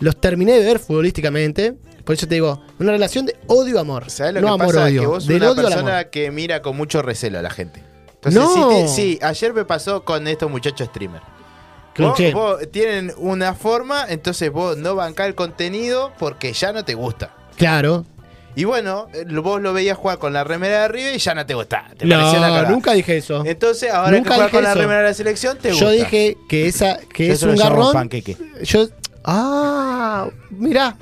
los terminé de ver futbolísticamente. Por eso te digo, una relación de odio-amor. ¿Sabes lo no que pasa? amor-odio. que vos sos Del una odio amor. persona que mira con mucho recelo a la gente. Entonces, No. sí, te- sí, ayer me pasó con estos muchachos streamers. ¿Con Vos, vos tienen una forma, entonces vos no bancás el contenido porque ya no te gusta. Claro. Y bueno, eh, lo- vos lo veías jugar con la remera de arriba y ya no te gustaba. Te pareció una No, nunca dije eso. Entonces, ahora Nunca que juegas con la remera de la selección, te gusta. Yo dije que esa que es un garrón. panqueque. Yo Ah, mirá.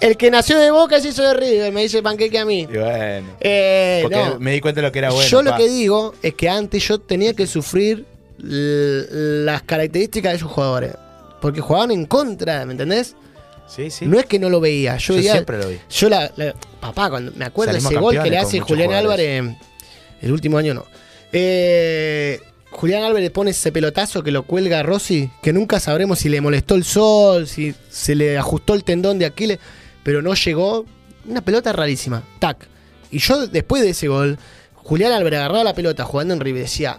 El que nació de Boca se hizo de River, me dice panqueque a mí. Y bueno. Eh, Porque no. me di cuenta de lo que era bueno. yo lo pa. que digo es que antes yo tenía que sufrir las características de esos jugadores. Porque jugaban en contra, ¿me entendés? Sí, sí. No es que no lo veía. Yo, Yo veía- siempre lo vi. Yo la, la- Papá, cuando me acuerdo Salimos ese gol que le hace Julián jugadores. Álvarez. El último año no. Eh, Julián Álvarez pone ese pelotazo que lo cuelga a Rossi, que nunca sabremos si le molestó el sol, si se le ajustó el tendón de Aquiles, pero no llegó. Una pelota rarísima. Tac. Y yo, después de ese gol, Julián Álvarez agarraba la pelota jugando en River y decía: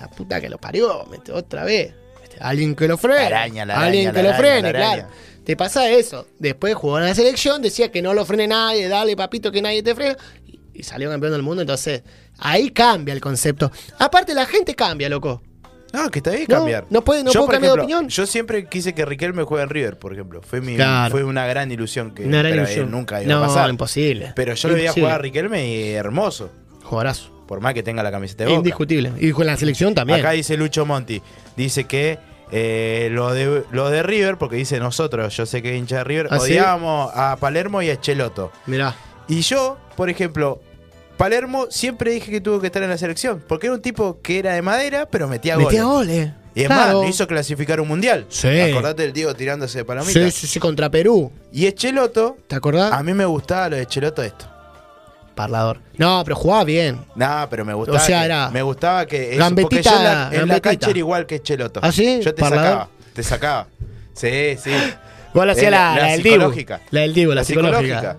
La puta que lo parió, otra vez. Alguien que lo frene. La araña, la Alguien araña, que la lo frene, la claro. Te pasa eso. Después jugó en la selección, decía que no lo frene nadie, dale papito que nadie te frena. Y, y salió campeón del mundo, entonces ahí cambia el concepto. Aparte la gente cambia, loco. No, que está bien cambiar. no puede- no Yo, puedo por cambiar de ejemplo, opinión. Yo siempre quise que Riquelme juegue en River, por ejemplo. Fue, mi, Claro. fue una gran ilusión que Una gran ilusión. nunca iba no, a pasar. imposible. Pero yo lo veía jugar a Riquelme y hermoso. Jugadorazo. Por más que tenga la camiseta de Boca. Indiscutible. Y con la selección también. Acá dice Lucho Monti. Dice que eh, lo, de, lo de River, porque dice nosotros, yo sé que hincha de River, ¿Ah, sí? odiábamos a Palermo y a Cheloto. Mirá. Y yo, por ejemplo, Palermo siempre dije que tuvo que estar en la selección. Porque era un tipo que era de madera, pero metía, Metía goles. goles. Y es Claro. más, lo hizo clasificar un mundial. Sí. Acordate del Diego tirándose de palomita. Sí, sí, sí, contra Perú. Y Echeloto, ¿Te acordás? a mí me gustaba lo de Echeloto esto. Parlador. No, pero jugaba bien. Nah, pero me gustaba. O sea, que, era- Me gustaba que. Eso, Gambetita- porque yo en la, en la cancha era igual que Echeloto. ¿Ah, sí? Yo te ¿Parlador? sacaba. Te sacaba. Sí, sí. [gasps] Vos lo hacía Eh, la, la- la la del Dibu. psicológica. La del Dibu, la, psicológica.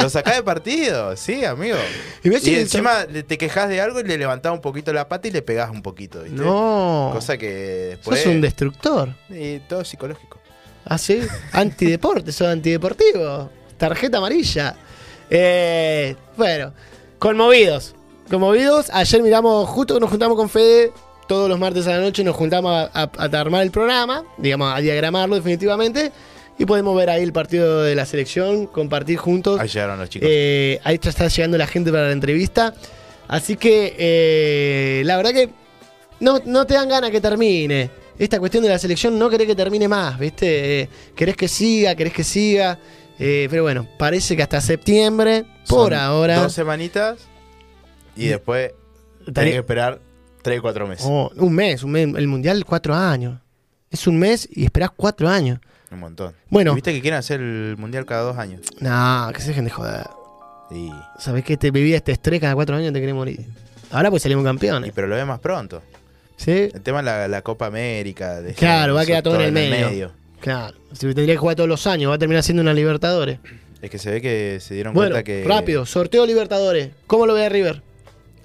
Lo sacás de partido, sí, amigo. [laughs] Y Y, encima le- te quejas de algo y le levantás un poquito la pata y le pegás un poquito, ¿viste? No. Cosa que después. Sos un destructor. Y todo psicológico. ¿Ah, sí? Antideporte, sos antideportivo. Tarjeta amarilla. Eh, bueno, Conmovidos. Conmovidos. Ayer miramos, justo nos juntamos con Fede, todos los martes a la noche nos juntamos a, a- a armar el programa, digamos, a diagramarlo definitivamente. Y podemos ver ahí el partido de la selección, compartir juntos. Ahí llegaron los chicos. Eh, ahí está llegando la gente para la entrevista. Así que eh, la verdad que no, no te dan ganas que termine. Esta cuestión de la selección no querés que termine más, ¿viste? Eh, querés que siga, querés que siga. Eh, pero bueno, parece que hasta septiembre, por Son ahora. Dos semanitas y después tenés que esperar 3 4 meses. Oh, un mes, un mes, el mundial cuatro años. Es un mes y esperás cuatro años. Un montón. Bueno. Viste que quieren hacer el mundial cada dos años. No, que se dejen de joder. Y, ¿Sabés que te vivía este estrés cada cuatro años te querés morir? Ahora pues salimos campeones. pero lo ve más pronto. ¿Sí? El tema es la, la Copa América. de- Claro, va a quedar todo en el todo medio. Claro. Si tendría que jugar todos los años, va a terminar siendo una Libertadores. Es que se ve que se dieron Bueno, cuenta que. rápido, sorteo Libertadores. ¿Cómo lo ve a River?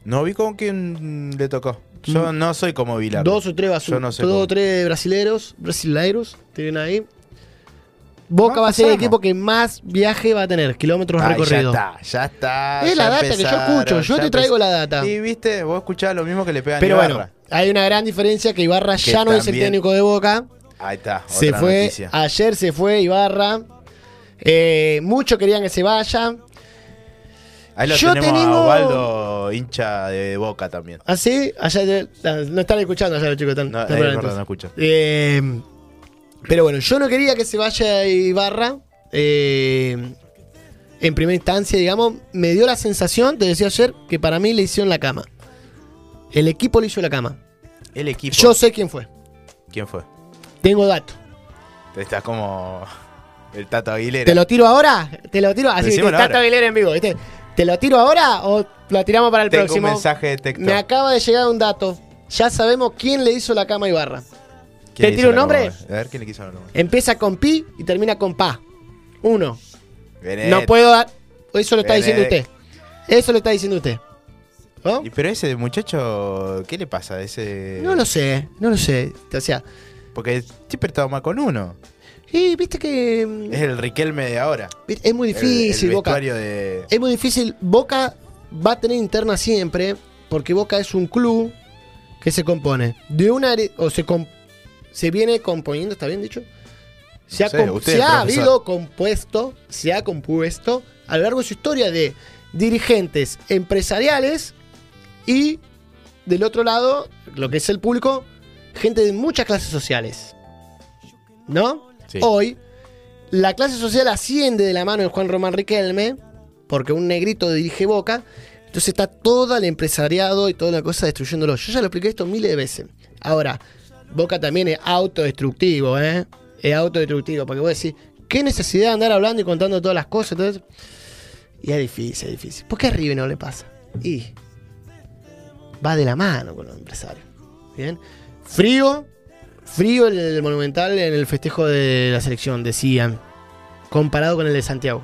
No vi con quién le tocó. Yo no soy como Vilar. Mm. Dos o tres Yo basuras. no sé dos o tres brasileros, brasileiros, tienen ahí. Boca No, va a ser el equipo que más viaje va a tener, kilómetros Ay, ya recorridos. está, ya está. Es la ya data que yo escucho, yo ya te traigo la data. Y viste, vos escuchás lo mismo que le pegan Pero Ibarra. bueno, hay una gran diferencia que Ibarra Que ya no es el técnico de Boca. Ahí está, Se otra fue, noticia. ayer se fue Ibarra. Eh, muchos querían que se vaya. Ahí lo yo tenemos tengo- a Osvaldo, hincha de Boca también. Así, allá de- no están escuchando allá los chicos. Están, No, están eh, no escucho. Eh, pero bueno, yo no quería que se vaya Ibarra. eh, en primera instancia, digamos, me dio la sensación, te decía ayer, que para mí le hicieron la cama. El equipo le hizo la cama. El equipo. Yo sé quién fue. ¿Quién fue? Tengo datos. Estás como el Tato Aguilera. ¿Te lo tiro ahora? ¿Te lo tiro? Así, Tata ahora. Aguilera en vivo, ¿viste? ¿Te lo tiro ahora o lo tiramos para el Tengo próximo? un mensaje de texto. Me acaba de llegar un dato. Ya sabemos quién le hizo la cama a Ibarra. ¿Quién ¿Te tiro un nombre? A ver, ¿quién le quiso la cama? Empieza con pi y termina con pa. Uno. No puedo dar. Eso lo está diciendo usted. Eso lo está diciendo usted. ¿No? Y pero ese muchacho, ¿qué le pasa? Ese... No lo sé, no lo sé. O sea, Porque siempre estaba mal con uno. y viste que mm, Es el Riquelme de ahora. es muy difícil, el, Boca. de... Es muy difícil. Boca va a tener interna siempre, porque Boca es un club que se compone de una o se com- se viene componiendo, ¿está bien dicho? Se ha, usted, se ha habido compuesto, se ha compuesto a lo largo de su historia de dirigentes empresariales y del otro lado, lo que es el público, gente de muchas clases sociales. ¿No? Sí. Hoy, la clase social asciende de la mano de Juan Román Riquelme, porque un negrito dirige Boca, entonces está todo el empresariado y toda la cosa destruyéndolo. Yo ya lo expliqué esto miles de veces. Ahora, Boca también es autodestructivo, ¿eh? Es autodestructivo, porque vos decís, ¿qué necesidad de andar hablando y contando todas las cosas? Y es difícil, es difícil. ¿Por qué a River no le pasa? Y va de la mano con los empresarios. ¿Bien? Frío, frío el, el Monumental en el festejo de la selección, decían, comparado con el de Santiago.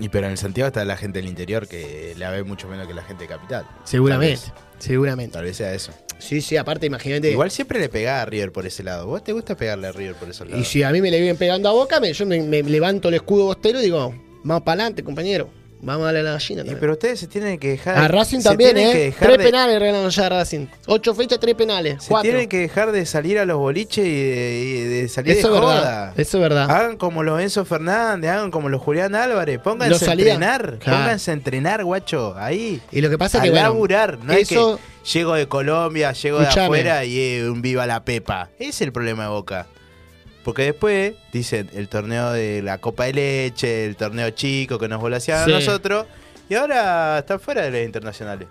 Y pero en el Santiago está la gente del interior que la ve mucho menos que la gente de capital. Seguramente, Tal seguramente. Tal vez sea eso. Sí, sí, aparte imagínate. Igual siempre le pegaba a River por ese lado. ¿Vos te gusta pegarle a River por esos Y lados? si a mí me le vienen pegando a boca, me- yo me, me levanto el escudo bostero y digo, vamos para adelante, compañero. Vamos a darle a la gallina. Y también. pero ustedes se tienen que dejar. a Racing también, ¿eh? Tres de- penales regalaron ya a Racing. Ocho fechas, tres penales. Se cuatro. tienen que dejar de salir a los boliches y de, y de salir Eso de es joda. verdad. Eso es verdad. Hagan como los Enzo Fernández, hagan como los Julián Álvarez, Los pónganse a entrenar, Claro. pónganse a entrenar, guacho, ahí. Y lo que pasa es que, bueno, laburar, no eso- es que llego de Colombia, llego Escuchame. de afuera y eh, un viva la pepa. Ese es el problema de Boca. Porque después dicen el torneo de la Copa de Leche, el torneo chico que nos volaseaban Sí. a nosotros, y ahora están fuera de las internacionales.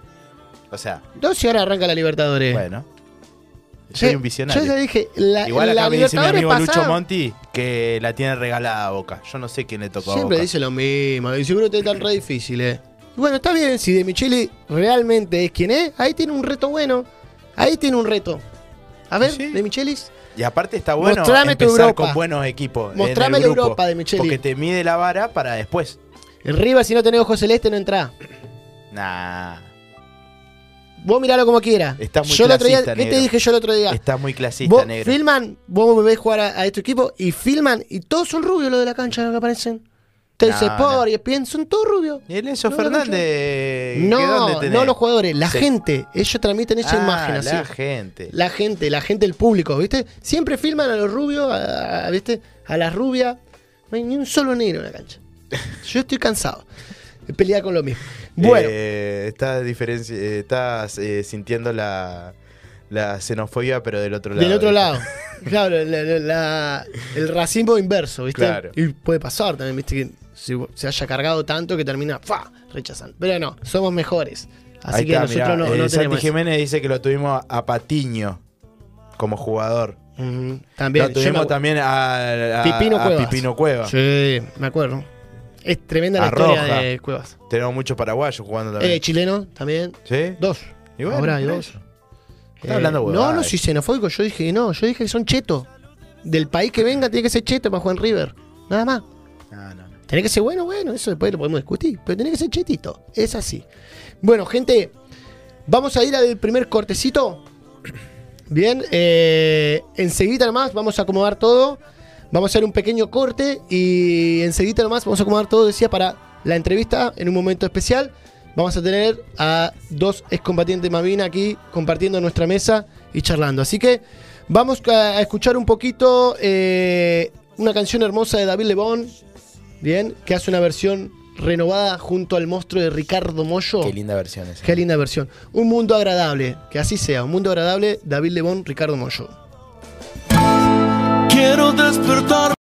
O sea, Dos y ahora arranca la Libertadores. bueno. Yo- Soy un visionario. Yo ya dije, la, Igual la acá me dice mi amigo Lucho Monti que la tiene regalada a Boca. Yo no sé quién le tocó a Siempre Boca. dice lo mismo. Y seguro que tan re difícil, eh. Y bueno, está bien. Si De Micheli realmente es quien es, ahí tiene un reto bueno. Ahí tiene un reto. A ver, Sí. De Michelis. Y aparte está bueno Mostrame empezar con buenos equipos. en Mostrame el la grupo, Europa de Micheli. Porque te mide la vara para después. En River, si no tenés ojo celeste, no entra. Nah. Vos miralo como quieras. Estás muy yo el otro día, clasista, ¿Qué te dije yo el otro día? Estás muy clasista, Vos negro. filman, vos me ves jugar a, a este equipo y filman y todos son rubios los de la cancha los que aparecen. Telce No, Sport, no. son todos rubios. ¿Y el Enzo No, Fernández? ¿qué No, no los jugadores, la Sí. gente. Ellos transmiten esa Ah, imagen así. La gente. La gente, la gente, el público, ¿viste? Siempre filman a los rubios, a, a- ¿viste? A las rubias. No hay ni un solo negro en la cancha. [laughs] Yo estoy cansado de pelear con lo mismo. Bueno, Eh, estás eh, estás eh, sintiendo la, la xenofobia, pero del otro lado. del otro lado. Claro, la- la- la- el racismo inverso, ¿viste? Claro. Y puede pasar también, ¿viste? Que se, se haya cargado tanto que termina ¡fa! rechazando. Pero no, somos mejores. Así Ahí que está, nosotros mirá, no, eh, no Santi tenemos. Jiménez dice que lo tuvimos a Patiño como jugador. También. lo tuvimos también a, a- Pipino a Cuevas. Pipino Cuevas. Sí, me acuerdo. Es tremenda la historia Roja. de Cuevas. Tenemos muchos paraguayos jugando también. Eh, chileno también. ¿Sí? Dos. Y bueno, Ahora hay dos. Está hablando no, huevadas. no, soy xenofóbico. Yo dije que no. Yo dije que son chetos. Del país que venga tiene que ser cheto para jugar en River. Nada más. Tiene que ser bueno, bueno. Eso después lo podemos discutir. Pero tiene que ser chetito. Es así. Bueno, gente. Vamos a ir al primer cortecito. [clears throat] Bien. Eh, enseguida nomás vamos a acomodar todo. Vamos a hacer un pequeño corte. Y enseguida nomás vamos a acomodar todo. Decía para la entrevista en un momento especial. Vamos a tener a dos excombatientes Mavina aquí compartiendo nuestra mesa y charlando. Así que vamos a escuchar un poquito eh, una canción hermosa de David Lebón, bien, que hace una versión renovada junto al monstruo de Ricardo Mollo. Qué linda versión esa. Qué linda versión. Un mundo agradable, que así sea, un mundo agradable, David Lebón, Ricardo Mollo. Quiero despertar.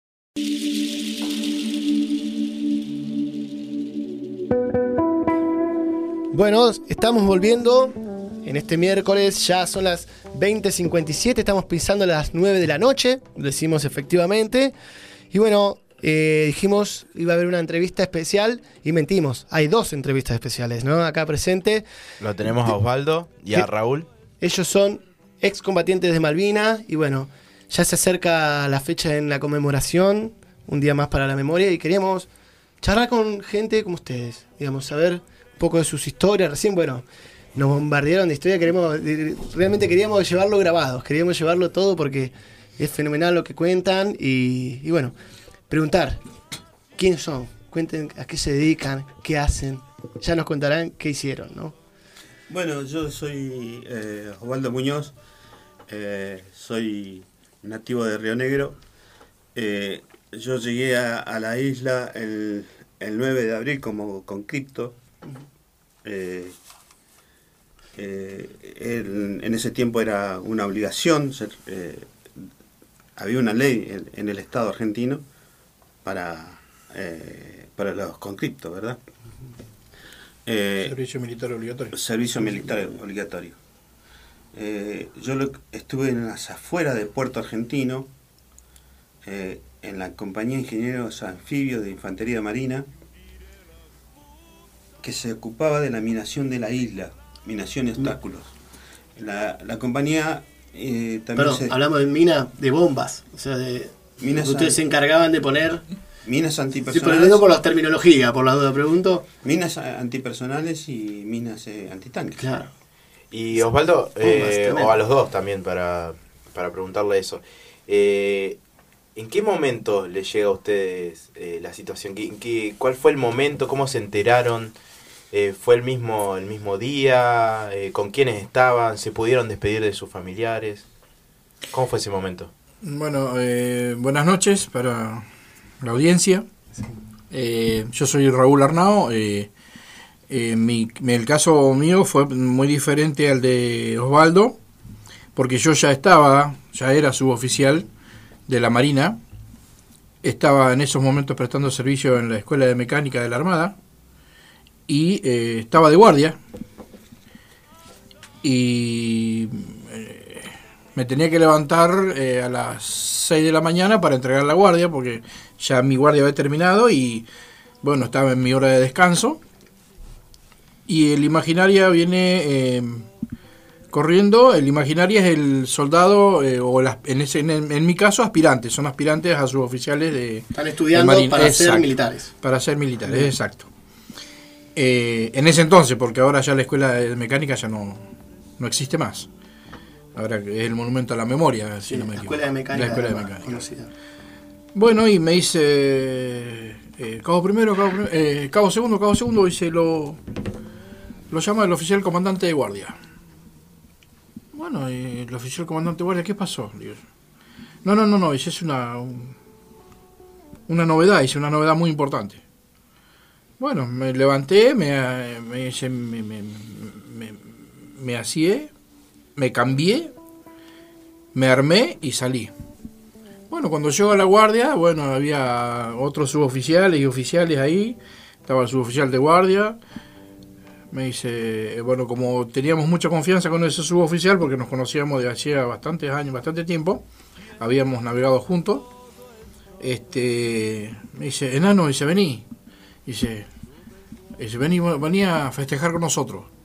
Bueno, estamos volviendo en este miércoles, ya son las 20.57, estamos pisando las 9 de la noche, decimos efectivamente. Y bueno, eh, dijimos iba a haber una entrevista especial y mentimos, hay dos entrevistas especiales, ¿no? Acá presente. Lo tenemos a Osvaldo y a. Raúl. Ellos son excombatientes de Malvina y bueno, ya se acerca la fecha en la conmemoración, un día más para la memoria y queríamos charlar con gente como ustedes, digamos, saber un poco de sus historias. Recién, bueno, nos bombardearon de historia, queremos, realmente queríamos llevarlo grabados, queríamos llevarlo todo porque es fenomenal lo que cuentan y, y bueno, preguntar quiénes son, cuenten a qué se dedican, qué hacen, ya nos contarán qué hicieron, ¿no? Bueno, yo soy eh, Osvaldo Muñoz, eh, soy nativo de Río Negro. Eh, yo llegué a, a la isla el, el 9 de abril como conscripto. Eh, eh, el- en ese tiempo era una obligación, ser, había una ley en, en el Estado argentino para, eh, para los conscriptos, ¿verdad? Eh, Servicio militar obligatorio. servicio militar obligatorio. Eh, yo lo- estuve en las afueras de Puerto Argentino, eh, en la compañía de ingenieros anfibios de Infantería Marina, que se ocupaba de la minación de la isla, minación y obstáculos. La, la compañía eh, también Perdón, se... hablamos de mina de bombas. O sea, de. Minas ustedes se encargaban de poner. Minas antipersonales, preguntando por la terminología, por la duda pregunto. minas antipersonales y minas eh, antitanques. Claro. Y Osvaldo, eh, o a los dos también para, para preguntarle eso. Eh, ¿En qué momento les llega a ustedes eh, la situación? ¿Qué, qué- cuál fue el momento? ¿Cómo se enteraron? Eh, ¿Fue el mismo, el mismo día? Eh, ¿Con quiénes estaban? ¿Se pudieron despedir de sus familiares? ¿Cómo fue ese momento? Bueno, eh, buenas noches para la audiencia. Eh, yo soy Raúl Arnao. eh, eh, mi- el caso mío fue muy diferente al de Osvaldo, porque yo ya estaba, ya era suboficial de la Marina. Estaba en esos momentos prestando servicio en la Escuela de Mecánica de la Armada y eh, estaba de guardia. Y me tenía que levantar eh, a las 6 de la mañana para entregar la guardia, porque ya mi guardia había terminado y bueno, estaba en mi hora de descanso. Y el imaginaria viene eh, corriendo. El imaginaria es el soldado, eh, o las- en, ese, en, en mi caso, aspirantes. Son aspirantes a suboficiales de, Están estudiando de para ser militares. Para ser militares, exacto. Eh, en ese entonces, porque ahora ya la escuela de mecánica ya no, no existe más. Ahora que es el monumento a la memoria, si Sí, no me la equivoco. escuela de mecánica. La escuela de mecánica. conocida. Bueno, y me dice eh, cabo primero, cabo, eh, cabo segundo, cabo segundo, dice, lo, lo llama el oficial comandante de guardia. Bueno, y el oficial comandante de guardia, ¿qué pasó? Digo no, no, no, no, dice, es una, un- una novedad, dice, una novedad muy importante. Bueno, me levanté, me, eh, me, me, me, me asié, me cambié, me armé y salí. Bueno, cuando llego a la guardia, bueno, había otros suboficiales y oficiales ahí. Estaba el suboficial de guardia. Me dice, eh, bueno, como teníamos mucha confianza con ese suboficial, porque nos conocíamos de hacía bastantes años, bastante tiempo, habíamos navegado juntos. Este, me dice, enano, dice, vení. Dice, dice vení, vení a festejar con nosotros.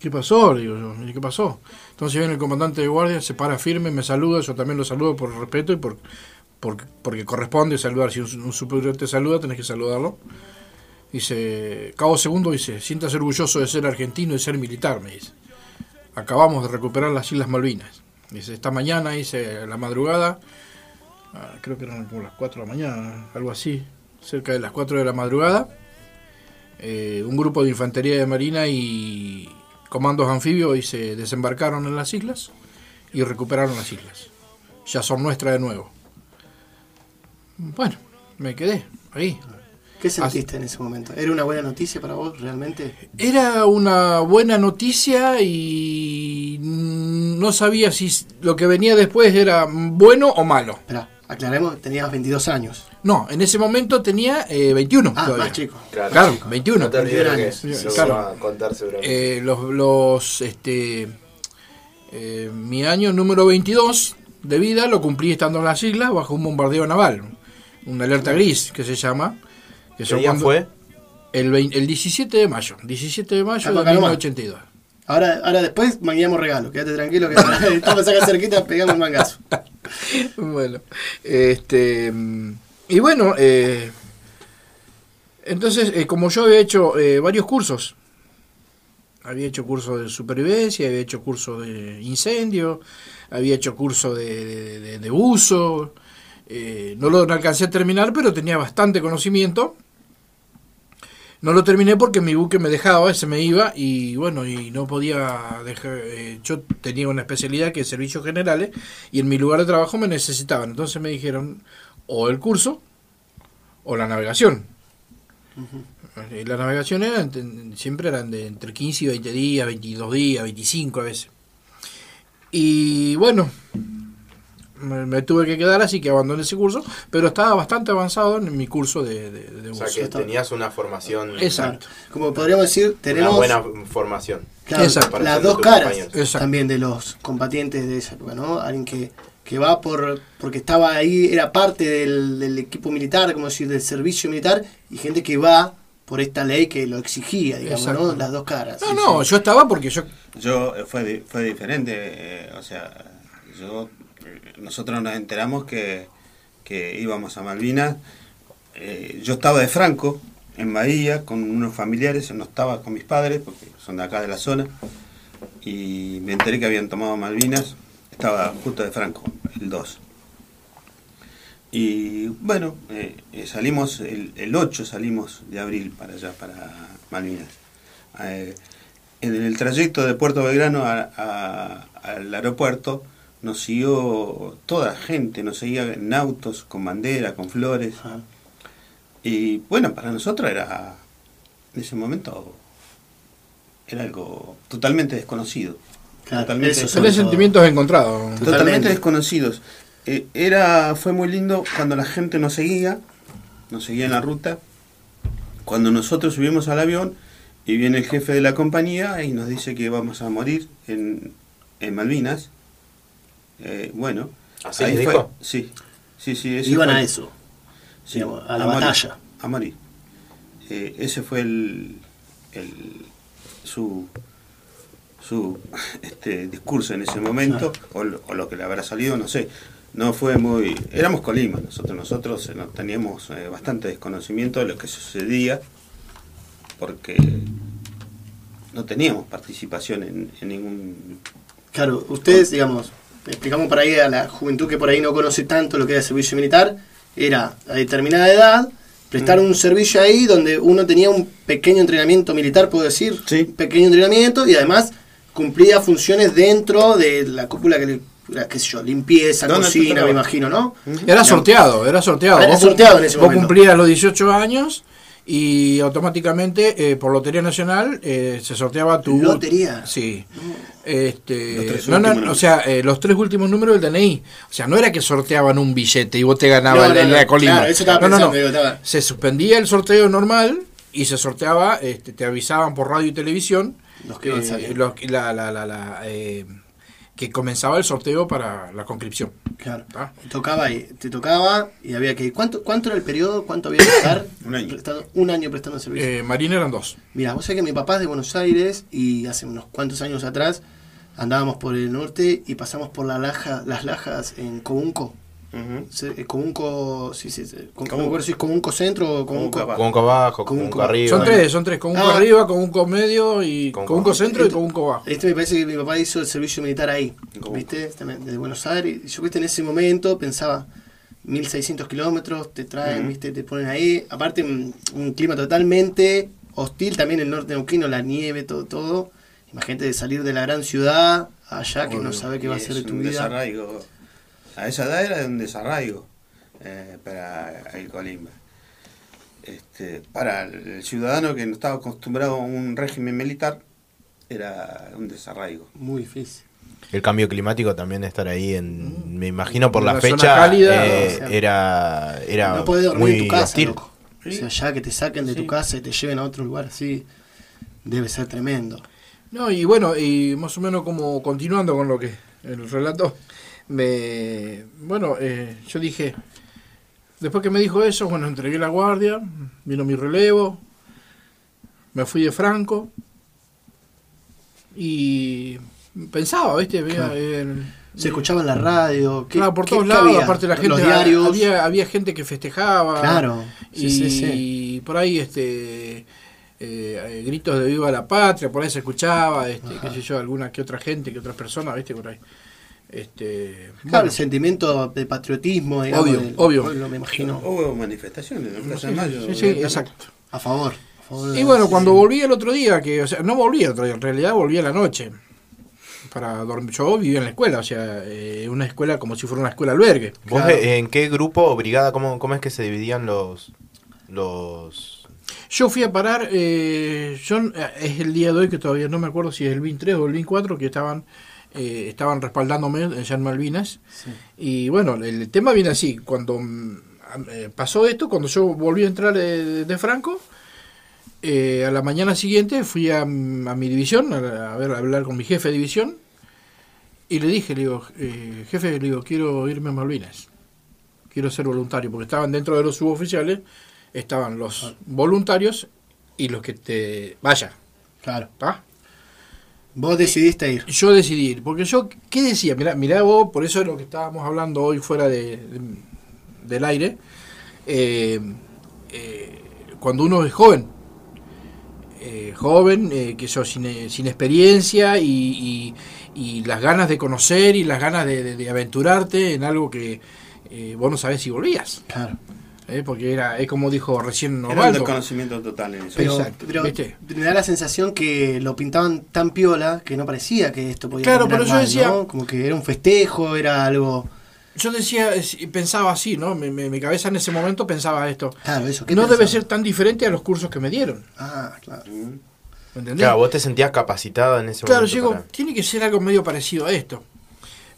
¿Qué pasó? Le digo yo, "¿Y ¿qué pasó? Entonces viene el comandante de guardia, se para firme, me saluda, yo también lo saludo por respeto y por, por- porque corresponde saludar. Si un, superior te saluda, tenés que saludarlo. Dice, cabo segundo, dice, siéntase orgulloso de ser argentino y ser militar, me dice. Acabamos de recuperar las Islas Malvinas. Dice, esta mañana, dice, la madrugada, ah, creo que eran como las 4 de la mañana, algo así, cerca de las 4 de la madrugada, eh, un grupo de infantería de marina y comandos anfibios y se desembarcaron en las islas y recuperaron las islas. Ya son nuestras de nuevo. Bueno, me quedé ahí. ¿Qué sentiste en ese momento? ¿Era una buena noticia para vos realmente? Era una buena noticia y no sabía si lo que venía después era bueno o malo. Esperá, aclaremos, tenías 22 años. No, en ese momento tenía eh, 21 Ah, todavía. más chico. Claro, 21. No te olvides lo que. Lo Claro. va a contar seguramente. Eh, los, los, este, eh, mi año número 22 de vida lo cumplí estando en las islas bajo un bombardeo naval, una alerta gris que se llama. Que ¿Qué día cuando- fue? El, vein- el 17 de mayo, 17 de mayo Acá de nomás. 1982. Ahora, ahora después mangueamos regalo. Quédate tranquilo que [laughs] [laughs] estamos acá cerquita, pegamos el mangazo. bueno, este mm, y bueno, eh, entonces eh, como yo había hecho eh, varios cursos, había hecho curso de supervivencia, había hecho curso de incendio, había hecho curso de, de, de- uso, eh, no lo alcancé a terminar, pero tenía bastante conocimiento. No lo terminé porque mi buque me dejaba, se me iba y bueno, y no podía dejar. eh, yo tenía una especialidad que es servicios generales y en mi lugar de trabajo me necesitaban. Entonces me dijeron o el curso o la navegación. La navegación era, ent- siempre eran de entre 15 y 20 días, 22 días, 25 a veces. Y bueno, me, me tuve que quedar así que abandoné ese curso, pero estaba bastante avanzado en mi curso de, de, de O sea que tenías una formación. Exacto. Como podríamos decir, tenemos Una buena formación. claro, Exacto. Para las dos caras compañeros. También de los combatientes de esa época, ¿no? Alguien que, que va por porque estaba ahí, era parte del, del equipo militar, como decir, del servicio militar, y gente que va por esta ley que lo exigía, digamos, ¿no? Las dos caras. No, sí, no, sí. yo estaba porque yo Yo eh, fue fue diferente, eh, o sea, yo eh, nosotros nos enteramos que, que íbamos a Malvinas. eh, yo estaba de Franco en Bahía con unos familiares, no estaba con mis padres porque son de acá de la zona y me enteré que habían tomado Malvinas. Estaba justo de Franco, el 2. Y bueno, eh, salimos, el, el 8 salimos de abril para allá, para Malvinas. Eh, en el trayecto de Puerto Belgrano a- a- al aeropuerto nos siguió toda gente, nos seguía en autos, con bandera, con flores. Ajá. Y bueno, para nosotros era, en ese momento, era algo totalmente desconocido. Claro, totalmente todo. sentimientos encontrados. Totalmente. totalmente desconocidos. Eh, era, fue muy lindo cuando la gente nos seguía, nos seguía en la ruta. Cuando nosotros subimos al avión y viene el jefe de la compañía y nos dice que vamos a morir en, en Malvinas. Eh, bueno, ¿Así ahí les fue. dijo? Sí, sí, sí. ese Iban fue- a eso. Sí, digamos, a la batalla. a morir. Eh, ese fue el, el- su su [laughs] este discurso en ese momento o, lo, o lo que le habrá salido no sé no fue muy éramos Colima nosotros nosotros eh, no teníamos eh, bastante desconocimiento de lo que sucedía porque no teníamos participación en, en ningún Claro, ustedes, digamos, explicamos por ahí a la juventud que por ahí no conoce tanto lo que era el servicio militar, era a determinada edad, Prestaron un servicio ahí donde uno tenía un pequeño entrenamiento militar, puedo decir. Sí. Un pequeño entrenamiento y además cumplía funciones dentro de la cúpula que le, la- qué sé yo, limpieza, ¿Dónde tú cocina, me imagino, ¿no? Era sorteado, era sorteado. Era Vos sorteado en ese vos momento. cumplías los 18 años y automáticamente eh, por Lotería Nacional eh, se sorteaba tu... ¿Lotería? Sí. Este, Los tres no, no, últimos o sea, eh, los tres últimos números del DNI. O sea, no era que sorteaban un billete y vos te ganabas No, no, en no, la colima. claro, eso estaba no, no, no. pensando, digo, estaba- Se suspendía el sorteo normal y se sorteaba, este, te avisaban por radio y televisión Los que iban eh, los- la- la- la- la, eh, que comenzaba el sorteo para la conscripción. Claro. Tocaba ahí, te tocaba y había que. ¿Cuánto, cuánto era el periodo? ¿Cuánto había que estar? [coughs] Un año. prestando- un año prestando servicio. Eh, Marina eran dos. Mira, vos sabés que mi papá es de Buenos Aires y hace unos cuantos años atrás andábamos por el norte y pasamos por la laja, las lajas en Cobunco. Eh, Cobunco, sí, sí, sí, Com- no me acuerdo si es Cobunco Centro o abajo. Conco abajo, Conco arriba. Son tres, son tres. Con un Ah. arriba, con un medio y Con con un co- centro y con un abajo. Este me parece que mi papá hizo el servicio militar ahí. ¿viste? También De Buenos Aires. Y yo, ¿viste? En ese momento pensaba, 1600 kilómetros, te traen. ¿viste? Te ponen ahí. Aparte, un, un clima totalmente hostil, también el norte neuquino, la nieve, todo, todo. Imagínate de salir de la gran ciudad allá que no sabe qué va a Y ser de tu vida. desarraigo. A esa edad era un desarraigo eh, para el Colimba. Este, para el ciudadano que no estaba acostumbrado a un régimen militar, era un desarraigo. Muy difícil. El cambio climático también estar ahí en, me imagino por la fecha, cálida, eh, o sea, era, era no dormir muy en tu casa, hostil. loco. O sea, ya que te saquen de tu casa y te lleven a otro lugar así, debe ser tremendo. No, y bueno, y más o menos como continuando con lo que el relato, me, bueno, eh, yo dije, después que me dijo eso, bueno, entregué la guardia, vino mi relevo, me fui de Franco y pensaba, ¿viste? Veía Claro. el- Se escuchaba en la radio. ¿qué- Claro, por todos lados, había? aparte la gente, Los diarios. Había, había gente que festejaba. Claro. Sí, y sí, sí. por ahí este eh, eh, gritos de viva la patria, por ahí se escuchaba, este, Ajá. qué sé yo, alguna que otra gente, que otras personas, viste, por ahí. Este, Claro, bueno, el sentimiento de patriotismo, digamos, Obvio, del obvio. pueblo, me imagino. Hubo manifestaciones en Plaza de Mayo. sí, sí, exacto. A favor. a favor de- Y bueno, cuando sí. volví el otro día, que, o sea, no volví el otro día, en realidad volví a la noche. Para dormir. Yo vivía en la escuela, o sea, eh, una escuela como si fuera una escuela albergue. ¿Vos Claro. eh, en qué grupo o brigada, cómo, cómo es que se dividían los... los Yo fui a parar, eh, yo, eh, es el día de hoy que todavía no me acuerdo si es el BIN 3 o el BIN 4 que estaban eh, estaban respaldándome en Malvinas. Sí. Y bueno, el tema viene así, cuando mm, eh, pasó esto, cuando yo volví a entrar de, de Franco, eh, a la mañana siguiente fui a, mm, a mi división, a, a ver, a hablar con mi jefe de división, y le dije, le digo, eh, jefe, le digo, quiero irme a Malvinas, quiero ser voluntario, porque estaban dentro de los suboficiales, estaban los voluntarios y los que te... Vaya, Claro. ¿tá? Vos decidiste ir. Yo decidí ir, porque yo, ¿qué decía? Mirá, mirá vos, por eso es lo que estábamos hablando hoy fuera de, de- del aire, eh, eh, cuando uno es joven, eh, joven, eh, que yo sin, eh, sin experiencia y, y- y las ganas de conocer y las ganas de, de- de aventurarte en algo que vos no sabés si volvías, Claro. Eh, porque era, es como dijo recién Era un desconocimiento total en eso. Pero, Exacto, pero ¿viste? me da la sensación que lo pintaban tan piola que no parecía que esto podía Claro, pero yo mal, decía- ¿no? Como que era un festejo, era algo... Yo decía, pensaba así, ¿no? Mi, mi- mi cabeza en ese momento pensaba esto. Claro, eso. ¿qué No debe ser tan diferente a los cursos que me dieron. Ah, claro. Mm. ¿Me entendés? Claro, vos te sentías capacitado en ese Claro, momento. digo, para- tiene que ser algo medio parecido a esto.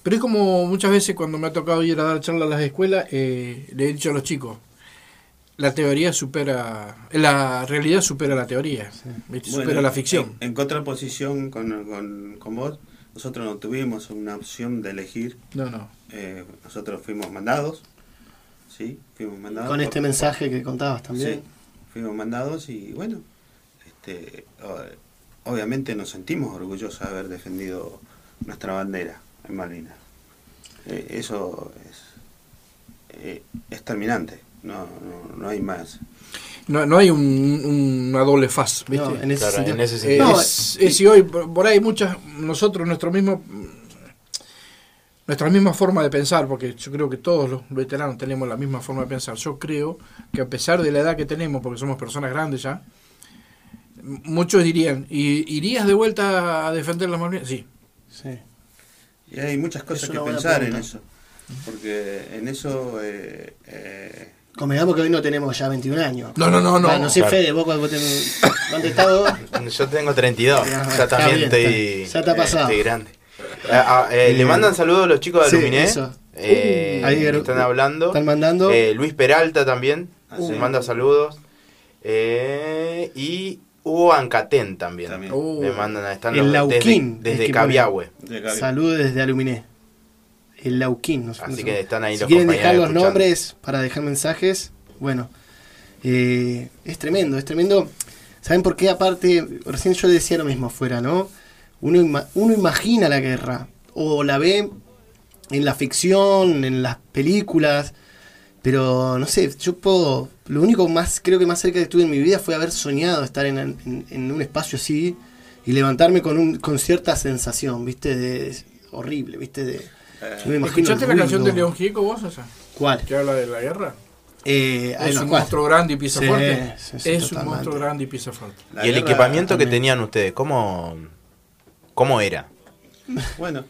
Pero es como muchas veces cuando me ha tocado ir a dar charlas a las escuelas, eh, le he dicho a los chicos, la teoría supera, la realidad supera la teoría, ¿viste? Bueno, supera la ficción. En, en contraposición con, con, con vos, nosotros no tuvimos una opción de elegir. No, no. eh, nosotros fuimos mandados. Sí, fuimos mandados. Con por- este mensaje que contabas también. Sí, fuimos mandados y bueno, este, obviamente nos sentimos orgullosos de haber defendido nuestra bandera en Malvinas. Eh, eso es, eh, es terminante, no, no, no hay más. No, no hay un- una doble faz, ¿viste? No, en ese Claro, sentido. en ese Eh, sentido. No, es, es si hoy, por por ahí muchas, nosotros, nuestro mismo, nuestra misma forma de pensar, porque yo creo que todos los veteranos tenemos la misma forma de pensar. Yo creo que a pesar de la edad que tenemos, porque somos personas grandes ya, muchos dirían, "¿Y- ¿irías de vuelta a defender las Malvinas? Sí. Sí. Y hay muchas cosas Es que pensar en eso. Porque en eso. Eh, eh, Convengamos que hoy no tenemos ya 21 años. No, no, no, no. Ah, no sé, Claro. Fede, vos cuando tenés... ¿Dónde estás vos? [laughs] Yo tengo 32. Ajá, ya está también bien, estoy, está- ya te ha pasado. estoy grande. Ah, ah, eh, le mandan saludos a los chicos de Sí, Aluminé. eso. eh, Uh, ahí están hablando. Están mandando. Eh, Luis Peralta también. Ah, se manda saludos. Eh, y Hugo Ancatén también. También. Uh, Me mandan, están El los- desde, Lauquín, desde es que Cabiahue. Saludos desde Aluminé. El Lauquín. no sé- Así que están ahí si los quieren dejar los escuchando. nombres para dejar mensajes, bueno, eh, es tremendo, es tremendo. ¿Saben por qué? Aparte, recién yo decía lo mismo afuera, ¿no? Uno, ima- uno imagina la guerra o la ve en la ficción, en las películas, pero no sé, yo puedo. Lo único más, creo que más cerca que estuve en mi vida fue haber soñado estar en, en- en un espacio así y levantarme con, un, con cierta sensación, ¿viste? De, horrible, ¿viste? De, me imagino ¿Escuchaste la canción de. León Gieco vos esa? ¿Cuál? Que habla de la guerra. Eh, Es un cuatro. monstruo grande y pisa Sí, fuerte. sí, sí, es un monstruo grande y pisa fuerte. La y el equipamiento que tenían ustedes, ¿cómo, cómo era? [laughs] Bueno,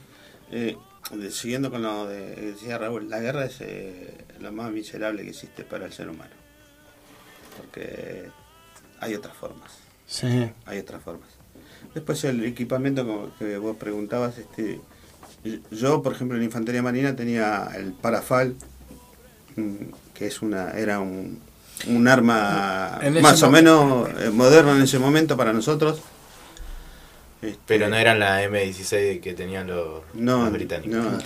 eh, de- siguiendo con lo de decía Raúl, la guerra es eh, lo más miserable que existe para el ser humano. Porque hay otras formas, Sí. hay otras formas. Después el equipamiento como que vos preguntabas, este, yo por ejemplo en Infantería Marina tenía el Parafal, mm, que es una, era un, un arma más o menos eh, moderno en ese momento para nosotros. Este, Pero no eran la M16 que tenían los, no, los británicos. No,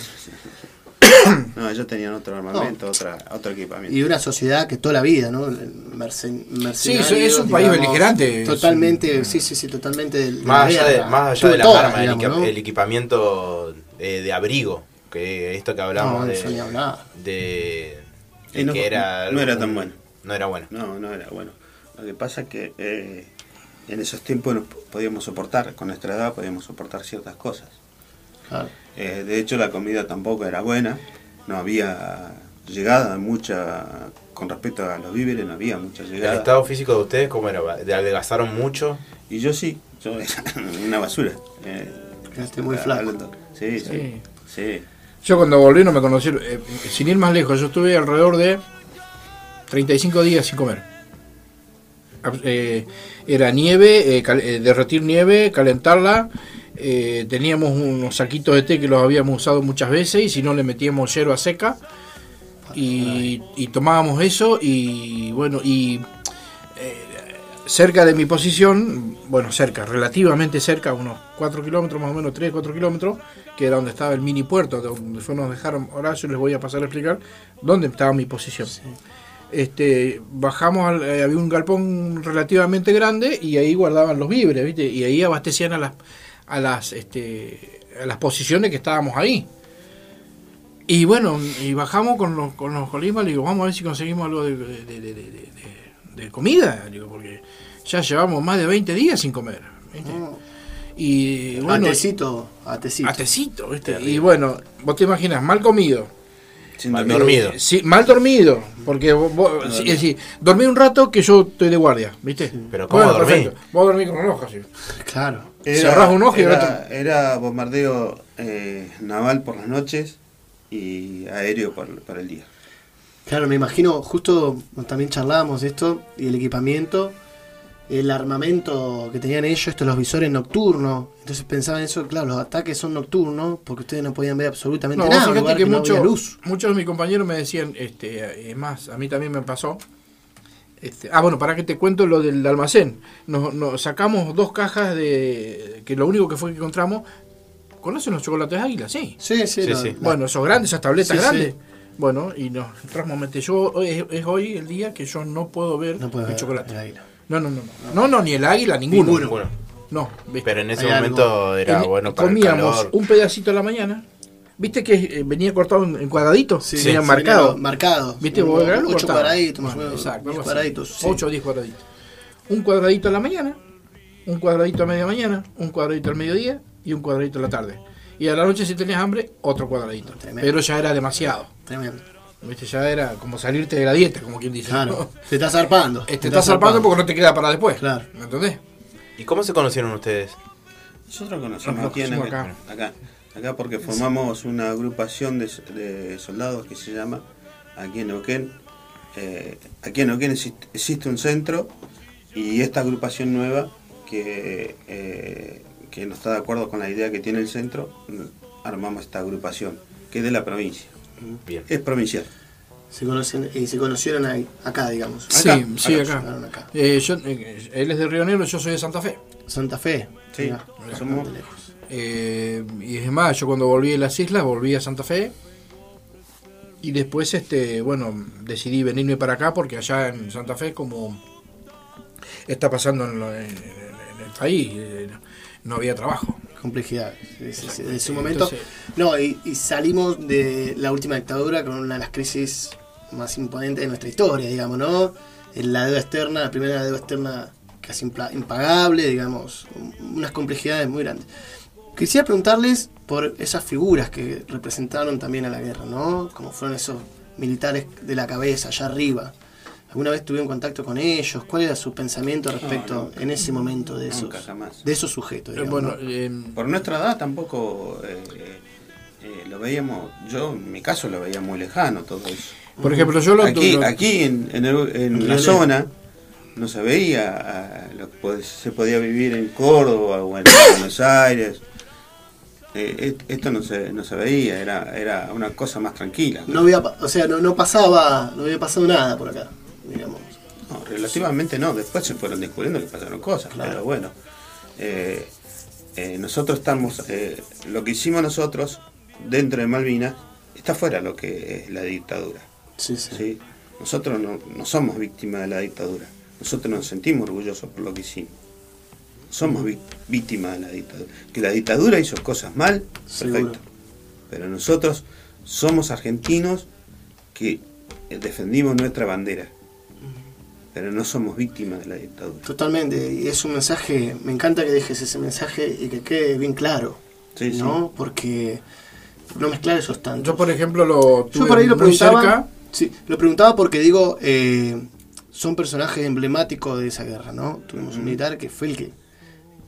[coughs] no, ellos tenían otro armamento, otra, otro equipamiento. Y una sociedad que toda la vida, ¿no? Mercen- Sí, es un país beligerante. Totalmente, sí, sí, sí, totalmente. del- de Más allá de, más allá de las armas, ¿no? el equipamiento eh, de abrigo, que esto que hablamos No, de, no- que era no era tan bueno. No era bueno. No, no era bueno. Lo que pasa es que eh, en esos tiempos nos podíamos soportar, con nuestra edad podíamos soportar ciertas cosas. Claro. Eh, de hecho la comida tampoco era buena, no había llegada mucha, con respecto a los víveres no había mucha El llegada. estado físico de ustedes, ¿cómo era? ¿De- ¿Adelgazaron mucho? Y yo sí, yo era [laughs] una basura. Eh, Quedaste muy flaco. hablando. Sí, sí, Sí. Yo cuando volví no me conocí, eh, sin ir más lejos, yo estuve alrededor de 35 días sin comer. Ab- eh, era nieve, eh, cal- eh, derretir nieve, calentarla. eh, teníamos unos saquitos de té que los habíamos usado muchas veces y si no le metíamos yerba seca y, y tomábamos eso y bueno y cerca de mi posición, bueno cerca, relativamente cerca, unos 4 kilómetros más o menos, 3, 4 kilómetros, que era donde estaba el mini puerto, donde fue nos dejaron Horacio, les voy a pasar a explicar dónde estaba mi posición. Este, bajamos, al- eh, había un galpón relativamente grande y ahí guardaban los víveres, ¿viste? Y ahí abastecían a las, a las, este, a las posiciones que estábamos ahí. Y bueno, y bajamos con los, con los colismas, le digo, vamos a ver si conseguimos algo de, de- de- de- de- comida, digo, porque ya llevamos más de 20 días sin comer. ¿viste? Y bueno, atecito, atecito. atecito, ¿viste? Y bueno, vos te imaginas, mal comido, Sin Mal dormido. Sí, mal dormido, porque vos, sí, dormí un rato que yo estoy de guardia, ¿viste? Pero ¿cómo dormí? perfecto. Vos dormís con un ojo así. Claro. Cerrás un ojo y el era, otro- era bombardeo eh, naval por las noches y aéreo por, por el día. Claro, me imagino, justo también charlábamos de esto, y el equipamiento, el armamento que tenían ellos, estos los visores nocturnos. Entonces pensaba en eso, claro, los ataques son nocturnos, porque ustedes no podían ver absolutamente No, nada. lugar que, que no mucho- había luz. muchos de mis compañeros me decían, este, es más, a mí también me pasó. Este, ah, bueno, para que te cuento lo del almacén. Nos, nos sacamos dos cajas de. que lo único que fue que encontramos. ¿Conocen los chocolates águila? Sí. Sí, sí, Sí, sí. Bueno, esos grandes, esas tabletas Sí, grandes. Bueno, y nos entramos mente. Yo hoy- es, es hoy el día que yo no puedo ver no el ver chocolate. el águila. No, no, no, no. No, no, ni el águila, ninguno. Ninguno. No, ¿viste? Pero en ese Hay algo. momento era En- bueno para el comíamos calor. un pedacito a la mañana. ¿Viste que eh, venía cortado en, cuadraditos? Sí, venía sí, marcado. venía marcado. ¿Viste? Vos Ocho cuadraditos, más o Bueno, menos, Exacto, diez cuadraditos. sí. 8 o 10 cuadraditos. Un cuadradito a la mañana, un cuadradito a media mañana, un cuadradito al mediodía y un cuadradito a la tarde. Y a la noche si tenías hambre, otro cuadradito. Tremendo. Pero ya era demasiado. Tremendo. ¿Viste? Ya era como salirte de la dieta, como quien dice. Claro. Te estás zarpando. Te estás zarpando porque no te queda para después. Claro. ¿Me entendés? ¿Y cómo se conocieron ustedes? Nosotros conocemos Nos aquí en conocimos acá, acá, acá porque formamos una agrupación de, de soldados que se llama aquí en Neuquén. Eh, aquí en Neuquén existe, existe un centro y esta agrupación nueva que, eh, que no está de acuerdo con la idea que tiene el centro, armamos esta agrupación que es de la provincia. Bien. Es provincial. Se conocen, y se conocieron ahí, acá, digamos. Sí, Acá, sí, acá. Eh, yo, eh, él es de Río Negro, yo soy de Santa Fe. Santa Fe. Sí, Mirá, somos- lejos. Eh, y es más, yo cuando volví de las islas, volví a Santa Fe. Y después, este, bueno, decidí venirme para acá porque allá en Santa Fe, como está pasando en, lo- en- en el país, eh, no había trabajo. Complejidad. En su momento. entonces- No, y, y salimos de la última dictadura con una de las crisis más imponentes de nuestra historia, digamos, ¿no? La deuda externa, la primera deuda externa casi impagable, digamos, unas complejidades muy grandes. Quisiera preguntarles por esas figuras que representaron también a la guerra, ¿no? Como fueron esos militares de la cabeza, allá arriba. ¿Alguna vez tuvieron contacto con ellos? ¿Cuál era su pensamiento respecto en ese momento de esos, Nunca, jamás. de esos sujetos? Eh, digamos, bueno, ¿no? eh, Por nuestra edad tampoco eh, eh, lo veíamos, yo en mi caso lo veía muy lejano todo eso. por ejemplo, yo lo, Aquí, lo- aquí en, en, el- en la zona no se veía lo que se podía vivir en Córdoba o en Buenos Aires. Eh, esto no se, no se veía, era, era una cosa más tranquila. No había, pa- o sea, no, no pasaba, no había pasado nada por acá, digamos. No, relativamente no, después se fueron descubriendo que pasaron cosas, Claro. pero bueno. eh, eh, nosotros estamos, eh, lo que hicimos nosotros dentro de Malvinas está fuera lo que es la dictadura. Sí, sí. ¿sí? Nosotros no, no somos víctimas de la dictadura, nosotros nos sentimos orgullosos por lo que hicimos. Somos víctimas de la dictadura. Que la dictadura hizo cosas mal, Seguro. perfecto. Pero nosotros somos argentinos que defendimos nuestra bandera. Pero no somos víctimas de la dictadura. Totalmente, y es un mensaje, me encanta que dejes ese mensaje y que quede bien claro, Sí, sí. ¿no? Porque no mezclar esos tantos. yo, por ejemplo, lo tuve Yo por ahí lo muy preguntaba, cerca. sí, lo preguntaba porque digo, eh, son personajes emblemáticos de esa guerra, ¿no? Tuvimos un militar que fue el que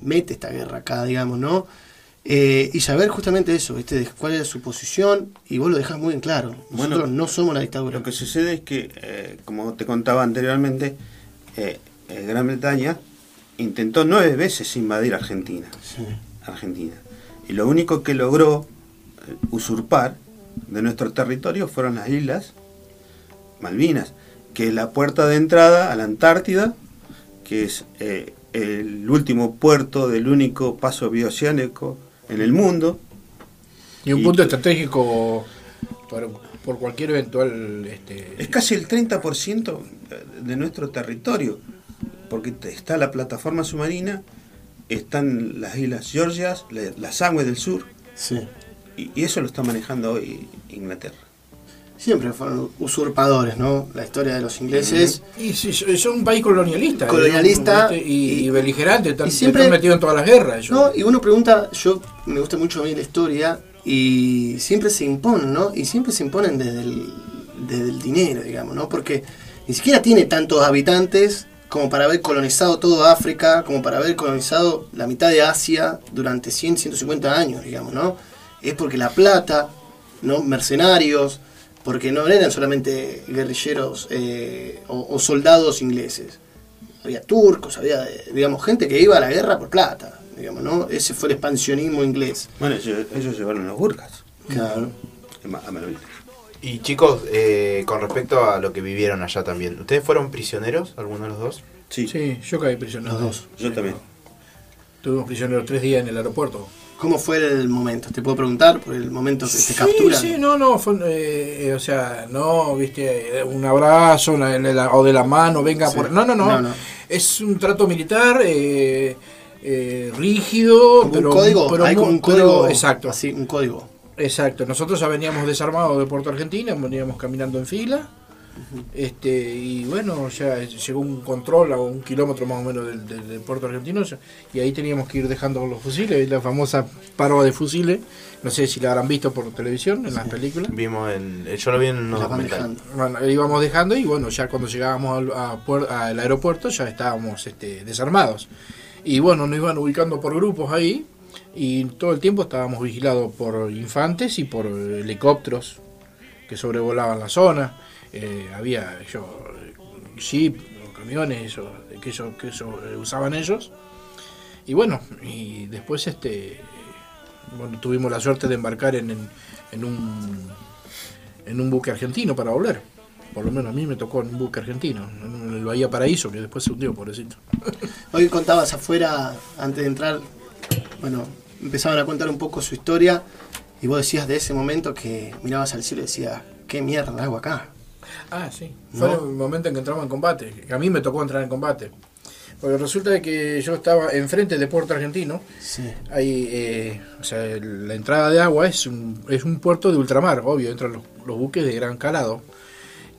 mete esta guerra acá, digamos, ¿no? Eh, y saber justamente eso, ¿viste? de cuál es su posición, y vos lo dejás muy en claro. Nosotros Bueno, no somos la dictadura. Lo que sucede es que, eh, como te contaba anteriormente, eh, eh, Gran Bretaña intentó nueve veces invadir Argentina. Sí. Argentina. Y lo único que logró usurpar de nuestro territorio fueron las islas Malvinas, que es la puerta de entrada a la Antártida, que es eh, el último puerto del único paso bioceánico en el mundo. Y un Y- punto estratégico por, por cualquier eventual. Este, Es casi el 30% de nuestro territorio, porque está la plataforma submarina, están las islas Georgias, la- las aguas del sur, Sí. y, y eso lo está manejando hoy Inglaterra. Siempre fueron usurpadores, ¿no? La historia de los ingleses. y sí, son un país colonialista. Colonialista, ¿no? ¿Viste? y, y- y beligerante. Están, y siempre- están metidos en todas las guerras. ellos. No, y uno pregunta, yo me gusta mucho a mí la historia y siempre se imponen, ¿no? Y siempre se imponen desde el, desde el dinero, digamos, ¿no? Porque ni siquiera tiene tantos habitantes como para haber colonizado toda África, como para haber colonizado la mitad de Asia durante 100, 150 años, digamos, ¿no? Es porque la plata, ¿no? Mercenarios, porque no eran solamente guerrilleros eh, o, o soldados ingleses había turcos, había, digamos, gente que iba a la guerra por plata, digamos, ¿no? Ese fue el expansionismo inglés. Bueno, ellos, ellos llevaron los burkas Claro. Y chicos, eh, con respecto a lo que vivieron allá también, ¿ustedes fueron prisioneros, alguno de los dos? Sí, Sí, yo caí prisionero. Los dos. yo también. Tuvimos prisioneros tres días en el aeropuerto. ¿Cómo fue el momento? ¿Te puedo preguntar por el momento que te Sí, capturan? sí, no, no, fue, eh, eh, o sea, no, viste, un abrazo la- o de la mano, venga Sí. por... No, no, no, No, no. es un trato militar eh, eh, rígido, pero... código, pero hay un pero- código exacto, así, un código. exacto. Nosotros ya veníamos desarmados de Puerto Argentina, veníamos caminando en fila, Este, y bueno, ya llegó un control a un kilómetro más o menos del, del- del puerto argentino y ahí teníamos que ir dejando los fusiles, la famosa parva de fusiles. No sé si la habrán visto por televisión en las películas. Vimos en. Yo lo vi en van documentales. Bueno, íbamos dejando y bueno, ya cuando llegábamos al, aeropuerto ya estábamos este, desarmados. Y bueno, nos iban ubicando por grupos ahí y todo el tiempo estábamos vigilados por infantes y por helicópteros que sobrevolaban la zona. Eh, había yo, jeep, o camiones eso, que eso, que eso eh, usaban ellos. Y bueno, y después este bueno, tuvimos la suerte de embarcar en, en, en un en un buque argentino para volver. Por lo menos a mí me tocó en un buque argentino, en el Bahía Paraíso, que después se hundió, pobrecito. [laughs] Hoy contabas afuera, antes de entrar, bueno, empezaban a contar un poco su historia y vos decías de ese momento que mirabas al cielo y decías, ¿qué mierda hago acá? Ah, sí. ¿No? Fue el momento en que entramos en combate. A mí me tocó entrar en combate. Porque resulta de que yo estaba enfrente de Puerto Argentino. Sí. Ahí, eh, o sea, la entrada de agua es un, es un puerto de ultramar, obvio, entran los, los buques de gran calado.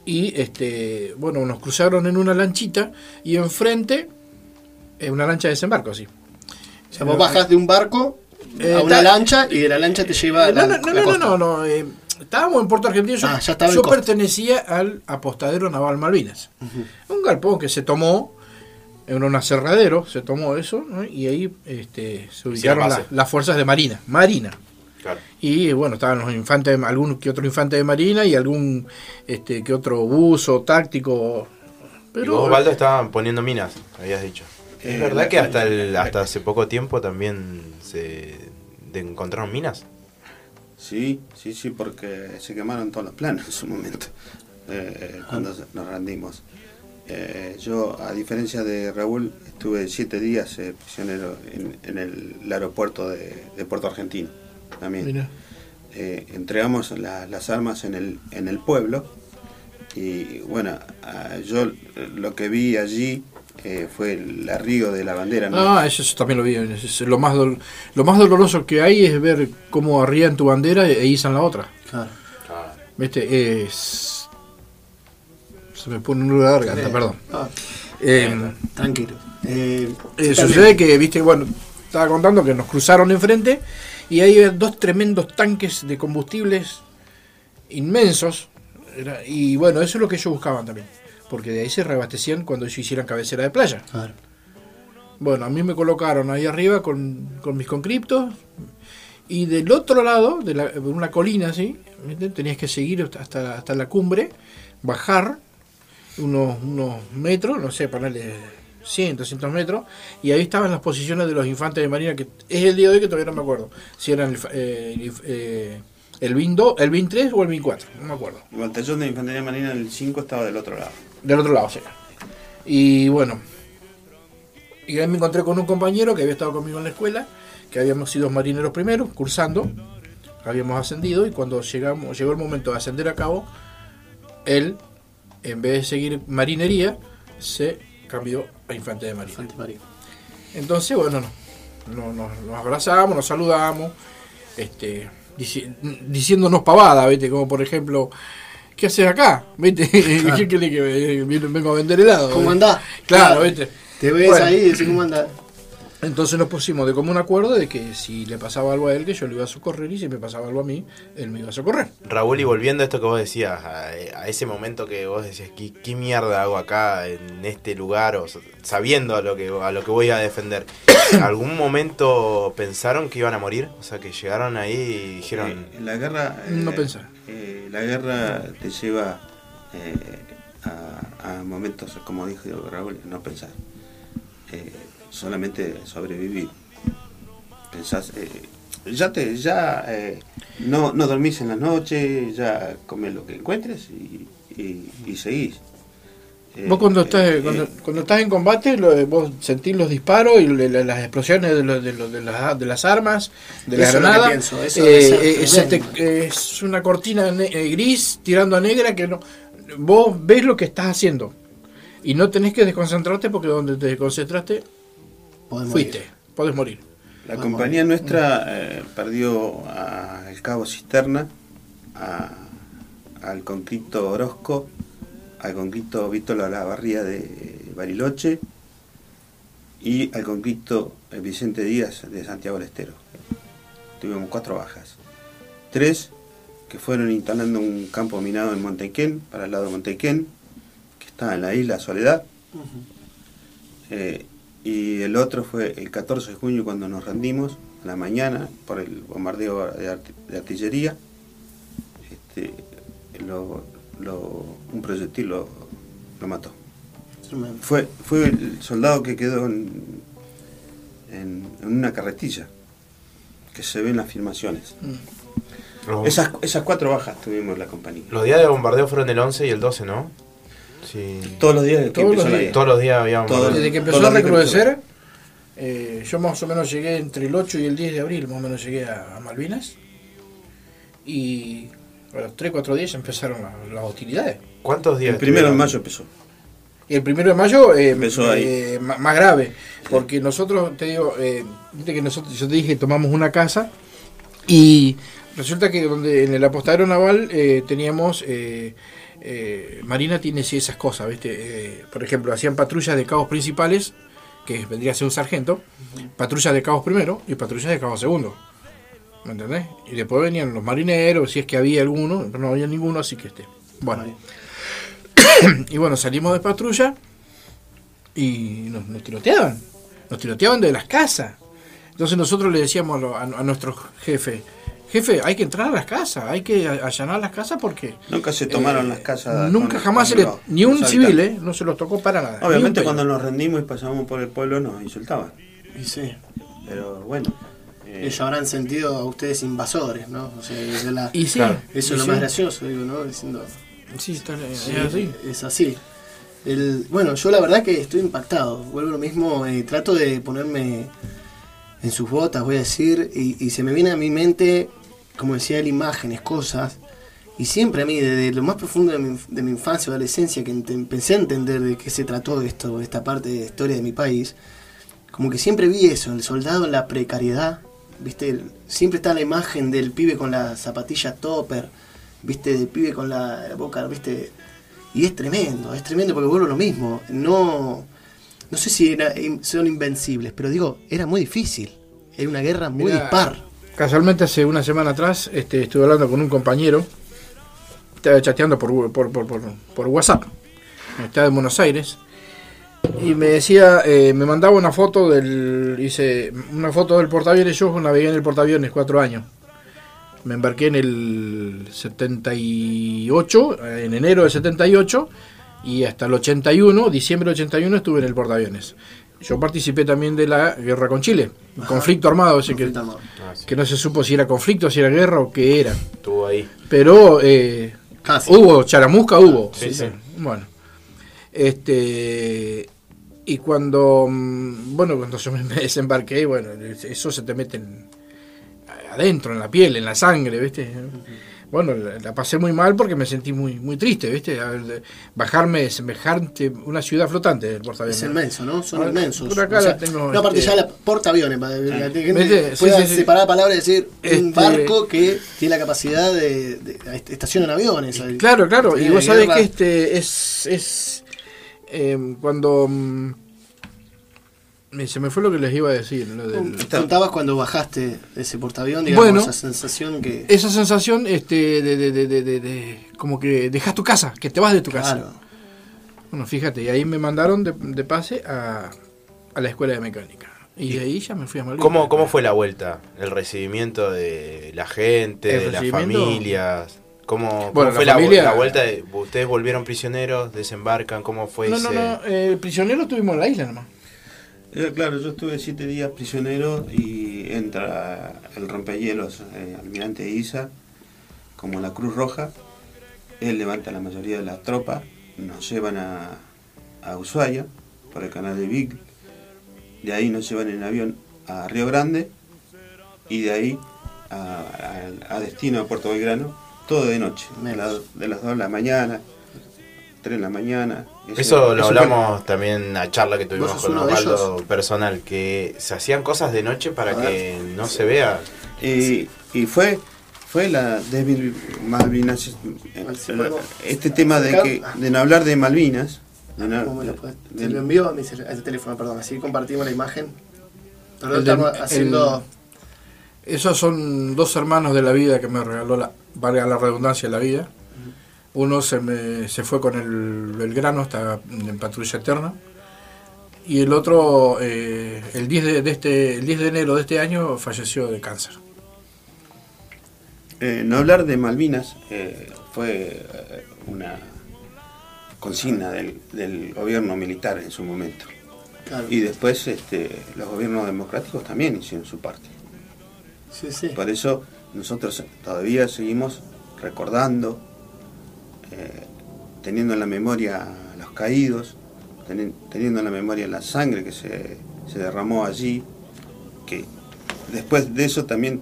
Y, este, bueno, nos cruzaron en una lanchita y enfrente, eh, una lancha de desembarco, sí. O sea, vos bajás de un barco Eh, a una ta- lancha y de la lancha te lleva a la, no, no, no, no, no, no, eh, estábamos en Puerto Argentino. Yo, Ah, yo pertenecía al apostadero naval Malvinas. Un galpón que se tomó en un aserradero, se tomó eso, ¿no? y ahí este, se ubicaron la- las fuerzas de Marina. Marina. Claro. Y eh, bueno, estaban los infantes, de- algún que otro infante de Marina y algún este que otro buzo táctico. y Pero vos, Osvaldo, estaban poniendo minas, habías dicho. Eh, ¿Es verdad que hasta, el- hasta hace poco tiempo también se encontraron minas? Sí, sí, sí, porque se quemaron todos los planos en su momento, eh, cuando se- nos rendimos. Eh, yo, a diferencia de Raúl, estuve siete días eh, prisionero en, en el, aeropuerto de, de Puerto Argentino. También. Eh, entregamos la- las armas en el, en el pueblo y bueno, ah, yo eh, lo que vi allí eh, fue el arrigo de la bandera. ¿no? Ah, eso, eso también lo vi. es lo, más dol- lo más doloroso que hay es ver cómo arrían tu bandera e izan la otra. Claro. ¿Viste? Es. Se me pone un nudo de garganta, Sí. perdón. Ah, Eh, tranquilo. Eh, eh, sucede que, viste, bueno, estaba contando que nos cruzaron enfrente y ahí había dos tremendos tanques de combustibles inmensos. Era- y bueno, eso es lo que ellos buscaban también. Porque de ahí se reabastecían cuando ellos hicieran cabecera de playa. Claro. Bueno, a mí me colocaron ahí arriba con, con mis concriptos y del otro lado, de, la, de una colina así, tenías que seguir hasta- hasta, la cumbre, bajar unos, unos metros, no sé, ponerle 100, 200 metros, y ahí estaban las posiciones de los infantes de marina, que es el día de hoy que todavía no me acuerdo, si eran el, fa- eh, el, inf- eh, el BIN 2, el BIN 3 o el BIN 4, no me acuerdo. El batallón de infantería marina del 5 estaba del otro lado. Del otro lado, sí. Y bueno, y ahí me encontré con un compañero que había estado conmigo en la escuela, que habíamos sido marineros primero, cursando, habíamos ascendido y cuando llegamos, llegó el momento de ascender a cabo, él, en vez de seguir marinería, se cambió a infante de marina. Entonces, bueno, no, no- nos, nos abrazamos, nos saludamos, este, dici- diciéndonos pavadas, ¿viste? Como por ejemplo, ¿qué haces acá? ¿Viste? [laughs] ¿Qué querés que vengo- a vender helado? ¿Cómo andás? Claro, ¿viste? Te ves Bueno. ahí y decís, ¿cómo andás? Entonces nos pusimos de común acuerdo de que si le pasaba algo a él, que yo lo iba a socorrer, y si me pasaba algo a mí, él me iba a socorrer. Raúl, y volviendo a esto que vos decías, a, a ese momento que vos decías, ¿qué, qué mierda hago acá en este lugar? O sabiendo a lo, que, a lo que voy a defender. ¿En [coughs] algún momento pensaron que iban a morir? O sea, que llegaron ahí y dijeron... Eh, la guerra. No eh, pensar. Eh, la guerra te lleva eh, a, momentos, como dijo Raúl, no pensar. Eh, solamente sobrevivir. Pensás. ya te. Ya. no, no dormís en la noche, ya comes lo que encuentres y, y, y seguís. Eh, Vos cuando eh, estás, eh, cuando, cuando estás en combate, lo- vos sentís los disparos y le- le- las explosiones de, lo- de, lo- de las, de las armas, de la es granada. ser eh, eh, es una cortina eh, gris tirando a negra que no. Vos ves lo que estás haciendo y no tenés que desconcentrarte porque donde te desconcentraste Podés fuiste, morir. podés morir. La compañía nuestra eh, perdió a el cabo Cisterna, a- al conflicto Orozco al conflicto Víctor La Barría de Bariloche y al conflicto Vicente Díaz de Santiago del Estero. Tuvimos cuatro bajas. Tres que fueron instalando un campo minado en Montequén, para el lado de Montequén, que está en la isla Soledad. Eh, y el otro fue el 14 de junio cuando nos rendimos, a la mañana, por el bombardeo de, arti- de artillería. Este, lo- lo- un proyectil lo, lo mató. Fue, fue el soldado que quedó en, en, en una carretilla, que se ve en las filmaciones. Esas, esas cuatro bajas tuvimos la compañía. los días de bombardeo fueron el 11 y el 12, ¿no? Sí. Todos los días que Todos empezó los la días. Todos los días había bombardeo. Desde que empezó a recrudecer, eh, yo más o menos llegué entre el 8 y el 10 de abril, más o menos llegué a, a Malvinas. Y a los 3, 4 días empezaron la- las hostilidades. ¿Cuántos días? El primero de mayo empezó. Y el primero de mayo eh, Empezó ahí. eh, ma- más grave, porque nosotros, te digo, eh, viste que nosotros, yo te dije, tomamos una casa y resulta que donde en el apostadero naval eh, teníamos, eh, eh, Marina tiene sí esas cosas, viste, Eh, por ejemplo, hacían patrullas de cabos principales, que vendría a ser un sargento, patrullas de cabos primero y patrullas de cabos segundo. ¿Me entendés? Y después venían los marineros, si es que había alguno, pero no había ninguno, así que este. Bueno. [coughs] y bueno, salimos de patrulla y nos, nos tiroteaban. Nos tiroteaban de las casas. Entonces nosotros le decíamos a, a- a nuestro jefe, jefe, hay que entrar a las casas, hay que allanar las casas porque... Nunca se tomaron eh, las casas. Nunca con- jamás se con le, los- ni un los civil, eh, no se los tocó para nada. Obviamente cuando nos rendimos y pasamos por el pueblo nos insultaban. Y sí. Pero bueno. Eh, Ellos habrán sentido a ustedes invasores, ¿no? O sea, es la- Y sí, Claro. eso y es lo sí. más gracioso, digo, ¿no? Diciendo, Sí, está, es sí, así. es así. El, bueno, yo la verdad que estoy impactado. Vuelvo a lo mismo, eh, trato de ponerme en sus botas, voy a decir, y, y se me viene a mi mente, como decía él, imágenes, cosas. Y siempre a mí, desde lo más profundo de mi, de mi infancia o adolescencia, que empecé a entender de qué se trató esto, esta parte de historia de mi país, como que siempre vi eso, el soldado en la precariedad, ¿viste? Siempre está la imagen del pibe con la zapatilla topper, ¿viste? Del pibe con la, la boca, ¿viste? Y es tremendo, es tremendo porque vuelvo lo mismo. No, no sé si era- son invencibles, pero digo, era muy difícil. Era una guerra muy Mirá, dispar. Casualmente hace una semana atrás este, estuve hablando con un compañero, estaba chateando por, por, por, por WhatsApp, estaba en Buenos Aires, y me decía, eh, me mandaba una foto del, hice una foto del portaaviones, yo navegué en el portaaviones cuatro años. Me embarqué en el 78, eh, en enero del 78, y hasta el 81, diciembre del 81, estuve en el portaaviones. Yo participé también de la guerra con Chile, un conflicto armado, ese que, Conflicto armado. Ah, sí. que no se supo si era conflicto, si era guerra o qué era. Estuvo ahí. Pero eh, Casi. hubo, charamusca hubo. Sí, sí. Bueno. Este. Y cuando. mm, Bueno, cuando yo me [laughs] desembarqué, bueno, eso se te mete en- adentro, en la piel, en la sangre, ¿viste? Bueno, la, la pasé muy mal porque me sentí muy muy triste, ¿viste? Bajarme de semejante. Una ciudad flotante del Es portaaviones. inmenso, ¿no? Son Ahora, inmensos. por acá O sea, la tengo, no, aparte este- ya la portaaviones, para que la gente ¿Viste? Sí, pueda sí, sí. separar la palabra y decir un Este- barco que tiene la capacidad de, de, estaciona aviones. Claro, claro. Y vos sabés que este es. es eh, cuando. mm, me- se me fue lo que les iba a decir. lo del- Contabas cuando bajaste de ese portaavión, digamos, Bueno. esa sensación que... esa sensación este, de, de, de, de, de- de- como que dejas tu casa, que te vas de tu casa. Claro. Bueno, fíjate, y ahí me mandaron de, de pase a, a la escuela de mecánica. Y de ahí ya me fui a Malvinas. ¿Cómo, ¿Cómo fue la vuelta? El recibimiento de la gente, El de las recibimiento- familias. ¿Cómo, fue la familia- vuelta? de- ¿Ustedes volvieron prisioneros? ¿Desembarcan? ¿Cómo fue No, ese...? no, no, eh, prisionero estuvimos en la isla nomás. Eh, claro, yo estuve siete días prisionero y entra el rompehielos eh, almirante Isa, como la Cruz Roja. Él levanta la mayoría de la tropa, nos llevan a, a Ushuaia por el canal de Vic. De ahí nos llevan en avión a Río Grande y de ahí a, a- a destino a Puerto Belgrano, todo de noche, de, la- de las 2 de la mañana, 3 de la mañana. Eso lo hablamos también en la charla que tuvimos con de Osvaldo personal, que se hacían cosas de noche para que no se vea. Y, y fue, fue la débil Malvinas. eh, Este tema de, que, acercar. de no hablar de Malvinas. de no- ¿Cómo me lo puedes- de- Te lo envío a, mi a este teléfono, perdón, así compartimos la imagen. Perdón, de- estamos el- haciendo... Esos son dos hermanos de la vida que me regaló, la, valga la redundancia, la vida. Uno se, me, se fue con el Belgrano, está en patrulla eterna. Y el otro, eh, el, 10 de, de este, el 10 de enero de este año, falleció de cáncer. Eh, no hablar de Malvinas eh, fue una consigna del, del gobierno militar en su momento. Claro. Y después este, los gobiernos democráticos también hicieron su parte. Sí, sí. Por eso nosotros todavía seguimos recordando, eh, teniendo en la memoria los caídos, teni- teniendo en la memoria la sangre que se, se derramó allí, que después de eso también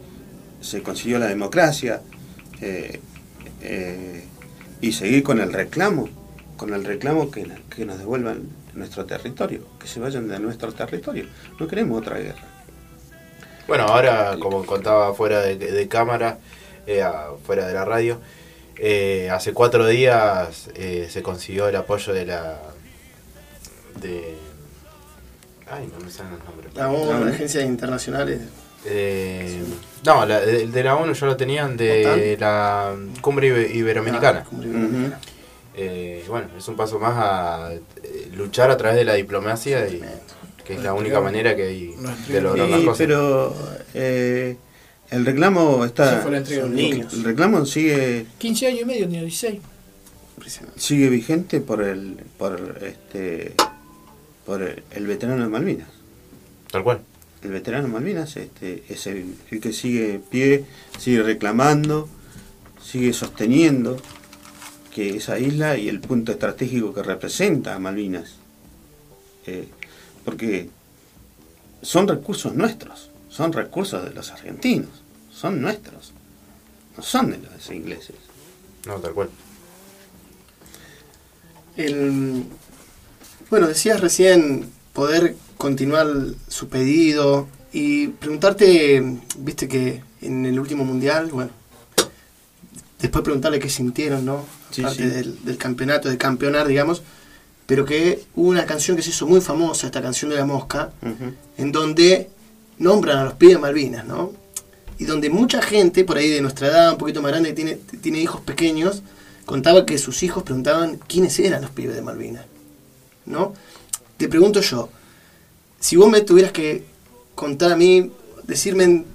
se consiguió la democracia, eh, eh, y seguir con el reclamo, con el reclamo que, que nos devuelvan nuestro territorio, que se vayan de nuestro territorio. No queremos otra guerra. Bueno, ahora, como contaba fuera de, de cámara, eh, fuera de la radio, eh, hace cuatro días eh, se consiguió el apoyo de la. de. Ay, no me salen los nombres. La ONU, agencias internacionales. Eh, no, la, de, de la ONU ya lo tenían de la cumbre iberoamericana. Ah, como iberoamericana. Eh, bueno, es un paso más a eh, luchar a través de la diplomacia, y, que es la única manera que hay de lograr las Sí, cosas. pero eh, el reclamo está. fue la entrega del niños. El reclamo sigue 15 años y medio, ni 16. Impresionante. sigue vigente por el por este por el, el veterano de Malvinas. Tal cual. El veterano de Malvinas este, es el, el que sigue en pie, sigue reclamando, sigue sosteniendo que esa isla y el punto estratégico que representa a Malvinas, eh, porque son recursos nuestros, son recursos de los argentinos, son nuestros, no son de los ingleses. No, tal cual. El, bueno, decías recién poder continuar su pedido y preguntarte, viste que en el último mundial, bueno, después preguntarle qué sintieron, ¿no? Sí, Parte sí. Del, del campeonato, de campeonar, digamos, pero que hubo una canción que se hizo muy famosa, esta canción de la mosca, en donde nombran a los pibes de Malvinas, ¿no? Y donde mucha gente, por ahí de nuestra edad, un poquito más grande, que tiene, tiene hijos pequeños, contaba que sus hijos preguntaban quiénes eran los pibes de Malvinas, ¿no? Te pregunto yo, si vos me tuvieras que contar a mí, decirme en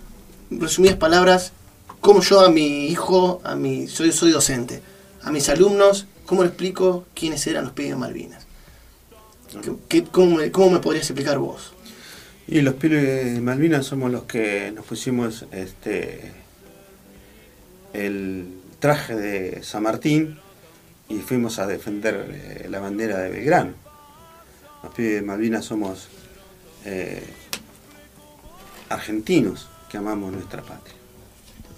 resumidas palabras, cómo yo a mi hijo, a mi, soy, soy docente, a mis alumnos, ¿cómo le explico quiénes eran los pibes de Malvinas? ¿Qué- cómo, me, ¿Cómo me podrías explicar vos? Y los pibes de Malvinas somos los que nos pusimos este el traje de San Martín y fuimos a defender eh, la bandera de Belgrano. Los pibes de Malvinas somos eh, argentinos que amamos nuestra patria.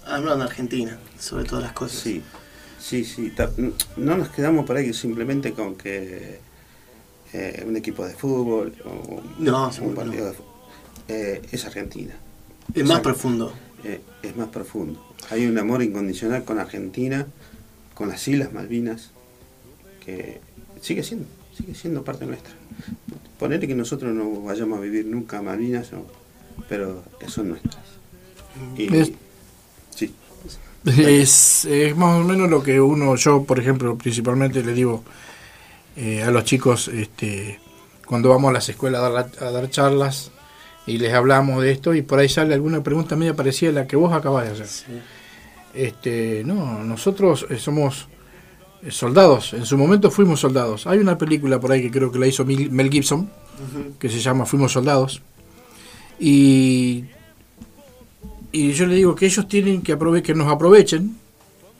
Hablando de Argentina, sobre todas las cosas. Sí, sí, sí. No nos quedamos por ahí simplemente con que eh, un equipo de fútbol o No, un partido no. de fútbol. Eh, es Argentina. Es más profundo. eh, es más profundo. Hay un amor incondicional con Argentina, con las Islas Malvinas, que sigue siendo, sigue siendo parte nuestra. Ponerle que nosotros no vayamos a vivir nunca a Malvinas, no, pero son nuestras. Y, Es- sí, [laughs] Es, es más o menos lo que uno, yo por ejemplo, principalmente le digo eh, a los chicos este, cuando vamos a las escuelas a dar, a dar charlas y les hablamos de esto y por ahí sale alguna pregunta media parecida a la que vos acabas de hacer. Este, no, nosotros eh, somos eh, soldados, en su momento fuimos soldados. Hay una película por ahí que creo que la hizo Mel Gibson, que se llama Fuimos Soldados. Y, y yo le digo que ellos tienen que, aprove que nos aprovechen,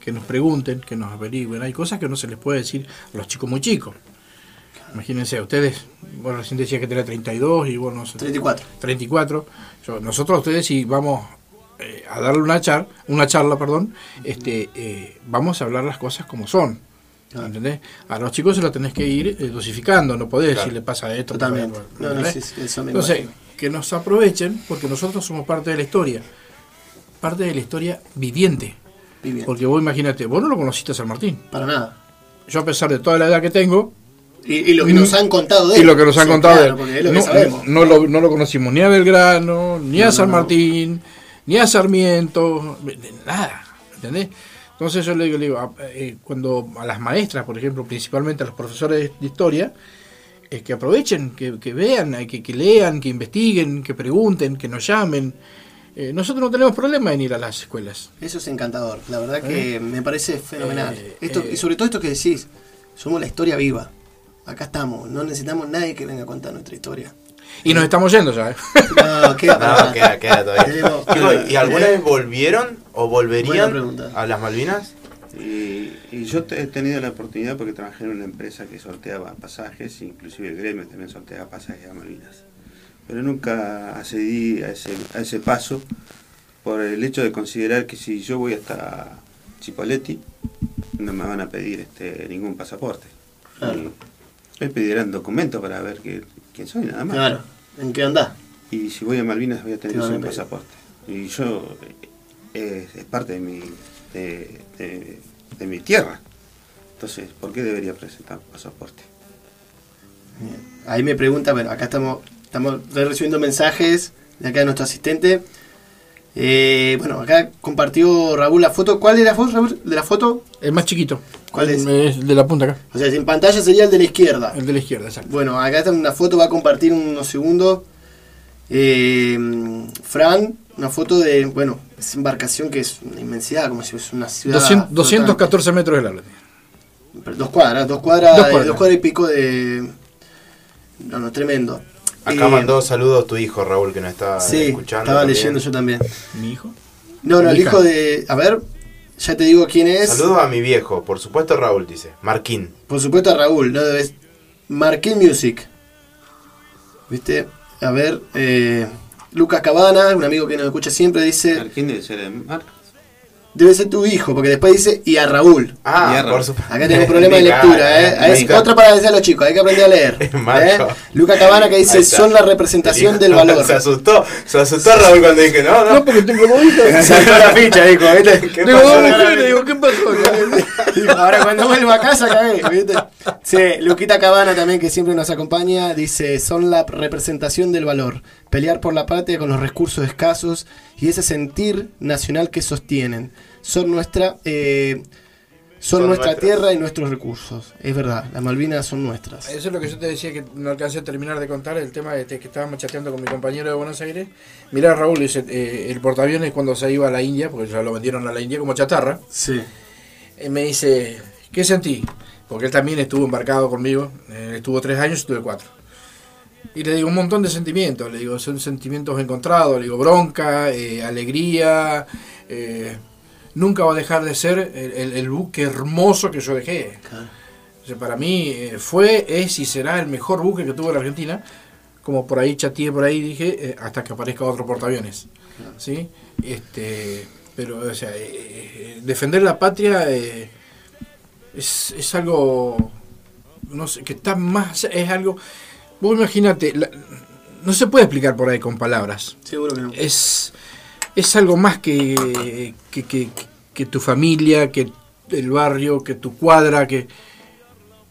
que nos pregunten, que nos averigüen. Hay cosas que no se les puede decir a los chicos muy chicos. Imagínense, ustedes, bueno, recién decía que tenía 32 y bueno, no sé, 34. 34. Yo- nosotros a ustedes si vamos eh, a darle una charla, una charla, perdón, este, eh, vamos a hablar las cosas como son. ¿Entendés? A los chicos se lo tenés que ir eh, dosificando, no podés Claro. decirle pasa esto. Totalmente. No, no, eso me Entonces, imagino. que nos aprovechen, porque nosotros somos parte de la historia, parte de la historia viviente. Viviendo. Porque vos imagínate, vos no lo conociste a San Martín. Para nada. Yo a pesar de toda la edad que tengo, Y, y lo que nos han contado de él. y lo que nos han Sí, contado claro, de es lo no, no lo, no lo conocimos ni a Belgrano, ni a San. Martín, ni a Sarmiento, nada, ¿entendés? Entonces yo le digo, le digo, a- eh, cuando a las maestras, por ejemplo, principalmente a los profesores de historia, eh, que aprovechen, que, que vean, eh, que, que lean, que investiguen, que pregunten, que nos llamen. Eh, nosotros no tenemos problema en ir a las escuelas. Eso es encantador. La verdad que me parece fenomenal. Eh, esto, eh. y sobre todo esto que decís, somos la historia viva. Acá estamos. No necesitamos nadie que venga a contar nuestra historia. Y nos estamos yendo ya. ¿eh? No, queda [laughs] No, queda, queda todavía. ¿Y alguna vez volvieron o volverían a las Malvinas? Y, y yo te- he tenido la oportunidad porque trabajé en una empresa que sorteaba pasajes, inclusive el gremio también sorteaba pasajes a Malvinas. Pero nunca accedí a ese, a ese paso por el hecho de considerar que si yo voy hasta Chipoletti no me van a pedir este ningún pasaporte. Claro. Me pedirán documentos para ver que- quién soy nada más. Claro. ¿En qué andás? Y si voy a Malvinas voy a tener un pasaporte. Y yo eh, es, es parte de mi de, de- de mi tierra. Entonces, ¿por qué debería presentar un pasaporte? Ahí me pregunta, bueno, acá estamos, estamos recibiendo mensajes de acá de nuestro asistente. Eh, bueno, acá compartió Raúl la foto. ¿Cuál es la foto, Raúl? ¿De la foto? El más chiquito. ¿Cuál es? El de la punta acá. O sea, en pantalla sería el de la izquierda. El de la izquierda, exacto. Bueno, acá está una foto, va a compartir unos segundos. Eh, Fran, una foto de, bueno, esa embarcación que es una inmensidad, como si fuese una ciudad. 200 214 metros de largo. Dos cuadras, dos cuadras, Dos dos cuadras. cuadras, y pico de. No, no, tremendo. Acá Eh, mandó saludos tu hijo, Raúl, que nos está Sí, escuchando. estaba también. leyendo yo también. Mi hijo. No, no, el hija. hijo de. A ver, ya te digo quién es. Saludos a mi viejo, por supuesto Raúl, dice. Marquín. Por supuesto a Raúl, ¿no? Es Marquín Music. ¿Viste? A ver, eh, Lucas Cabana, un amigo que nos escucha siempre, dice. ¿Quién debe ser el Marcos? Debe ser tu hijo, porque después dice y a Raúl. Ah, Hierro. por supuesto. Acá tenemos problema [laughs] de lectura, ¿eh? A ver, otra para decir a los chicos, hay que aprender a leer. [laughs] Marco. ¿eh? Luca Cabana que dice, son la representación El del valor. [laughs] Se asustó, se asustó Raúl cuando dije, no, no. No, porque tengo hijas. Saltó la ficha, dijo, ¿viste? ¿Qué Tengo pasó? dos mujeres, digo, ¿qué pasó? Ahora cuando vuelva a casa cagué, ¿viste? Sí, Luquita Cabana también, que siempre nos acompaña, dice, son la representación del valor. Pelear por la patria con los recursos escasos y ese sentir nacional que sostienen. Son nuestra... eh, son, Son nuestra nuestras. tierra y nuestros recursos. Es verdad, las Malvinas son nuestras. Eso es lo que yo te decía que no alcancé a terminar de contar, el tema de que estábamos chateando con mi compañero de Buenos Aires. Mirá, Raúl, dice, eh, el portaaviones cuando se iba a la India, porque ya lo vendieron a la India como chatarra, Sí. eh, me dice, ¿qué sentí? Porque él también estuvo embarcado conmigo, eh, estuvo tres años, estuve cuatro. Y le digo un montón de sentimientos, le digo, son sentimientos encontrados, le digo bronca, eh, alegría, eh, nunca va a dejar de ser el, el- el buque hermoso que yo dejé. O sea, para mí eh, fue, es y será el mejor buque que tuvo la Argentina, como por ahí chateé por ahí dije, eh, hasta que aparezca otro portaaviones. ¿sí? Este, pero, o sea, eh, eh, defender la patria eh, es, es algo, no sé, que está más, es algo, vos imagínate, la- no se puede explicar por ahí con palabras. Seguro que no. Es, es algo más que, que, que- que tu familia, que el barrio, que tu cuadra, que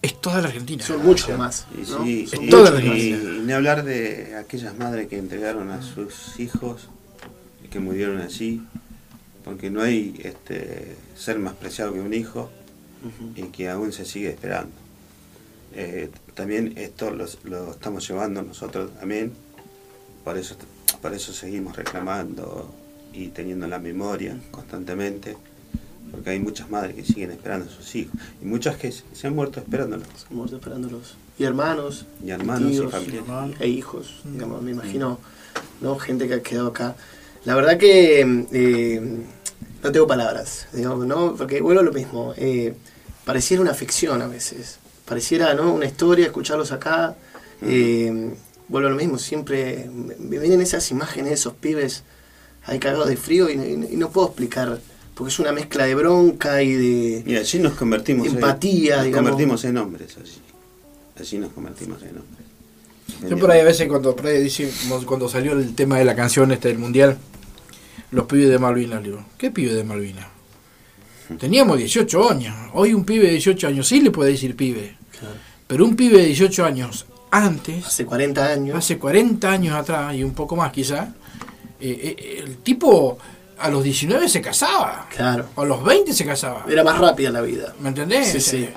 es toda la Argentina. Son mucho más. Y, ¿no? sí, Son y- toda la Argentina. y ni hablar de aquellas madres que entregaron a sus hijos y que murieron así, porque no hay este, ser más preciado que un hijo y que aún se sigue esperando. Eh, también esto los- lo, estamos llevando nosotros también, por eso, por eso seguimos reclamando y teniendo la memoria constantemente, porque hay muchas madres que siguen esperando a sus hijos y muchas que se se han muerto esperándolos. Son muertos esperándolos. Y hermanos. Y hermanos y tíos, familiares. E hijos, digamos, me imagino, ¿no? Gente que ha quedado acá. La verdad que eh, no tengo palabras, digamos, ¿no? Porque vuelvo a lo mismo. eh, pareciera una ficción a veces. Pareciera, ¿no? Una historia, escucharlos acá. eh, vuelvo a lo mismo, siempre me me vienen esas imágenes de esos pibes ahí cagados de frío y, y- y no puedo explicar. Porque es una mezcla de bronca y de... Y allí nos convertimos Empatía, en, nos convertimos en hombres allí. Allí nos convertimos en hombres. Yo por ahí a veces cuando, por ahí decimos, cuando salió el tema de la canción este del mundial, los pibes de Malvinas, le digo, ¿qué pibes de Malvinas? Teníamos 18 años. Hoy un pibe de 18 años sí le puede decir pibe. Pero un pibe de 18 años antes, Hace 40 años. hace 40 años atrás y un poco más quizá, eh, eh, el tipo a los 19 se casaba. Claro. A los 20 se casaba. Era más rápida la vida. ¿Me entendés? Sí, sí.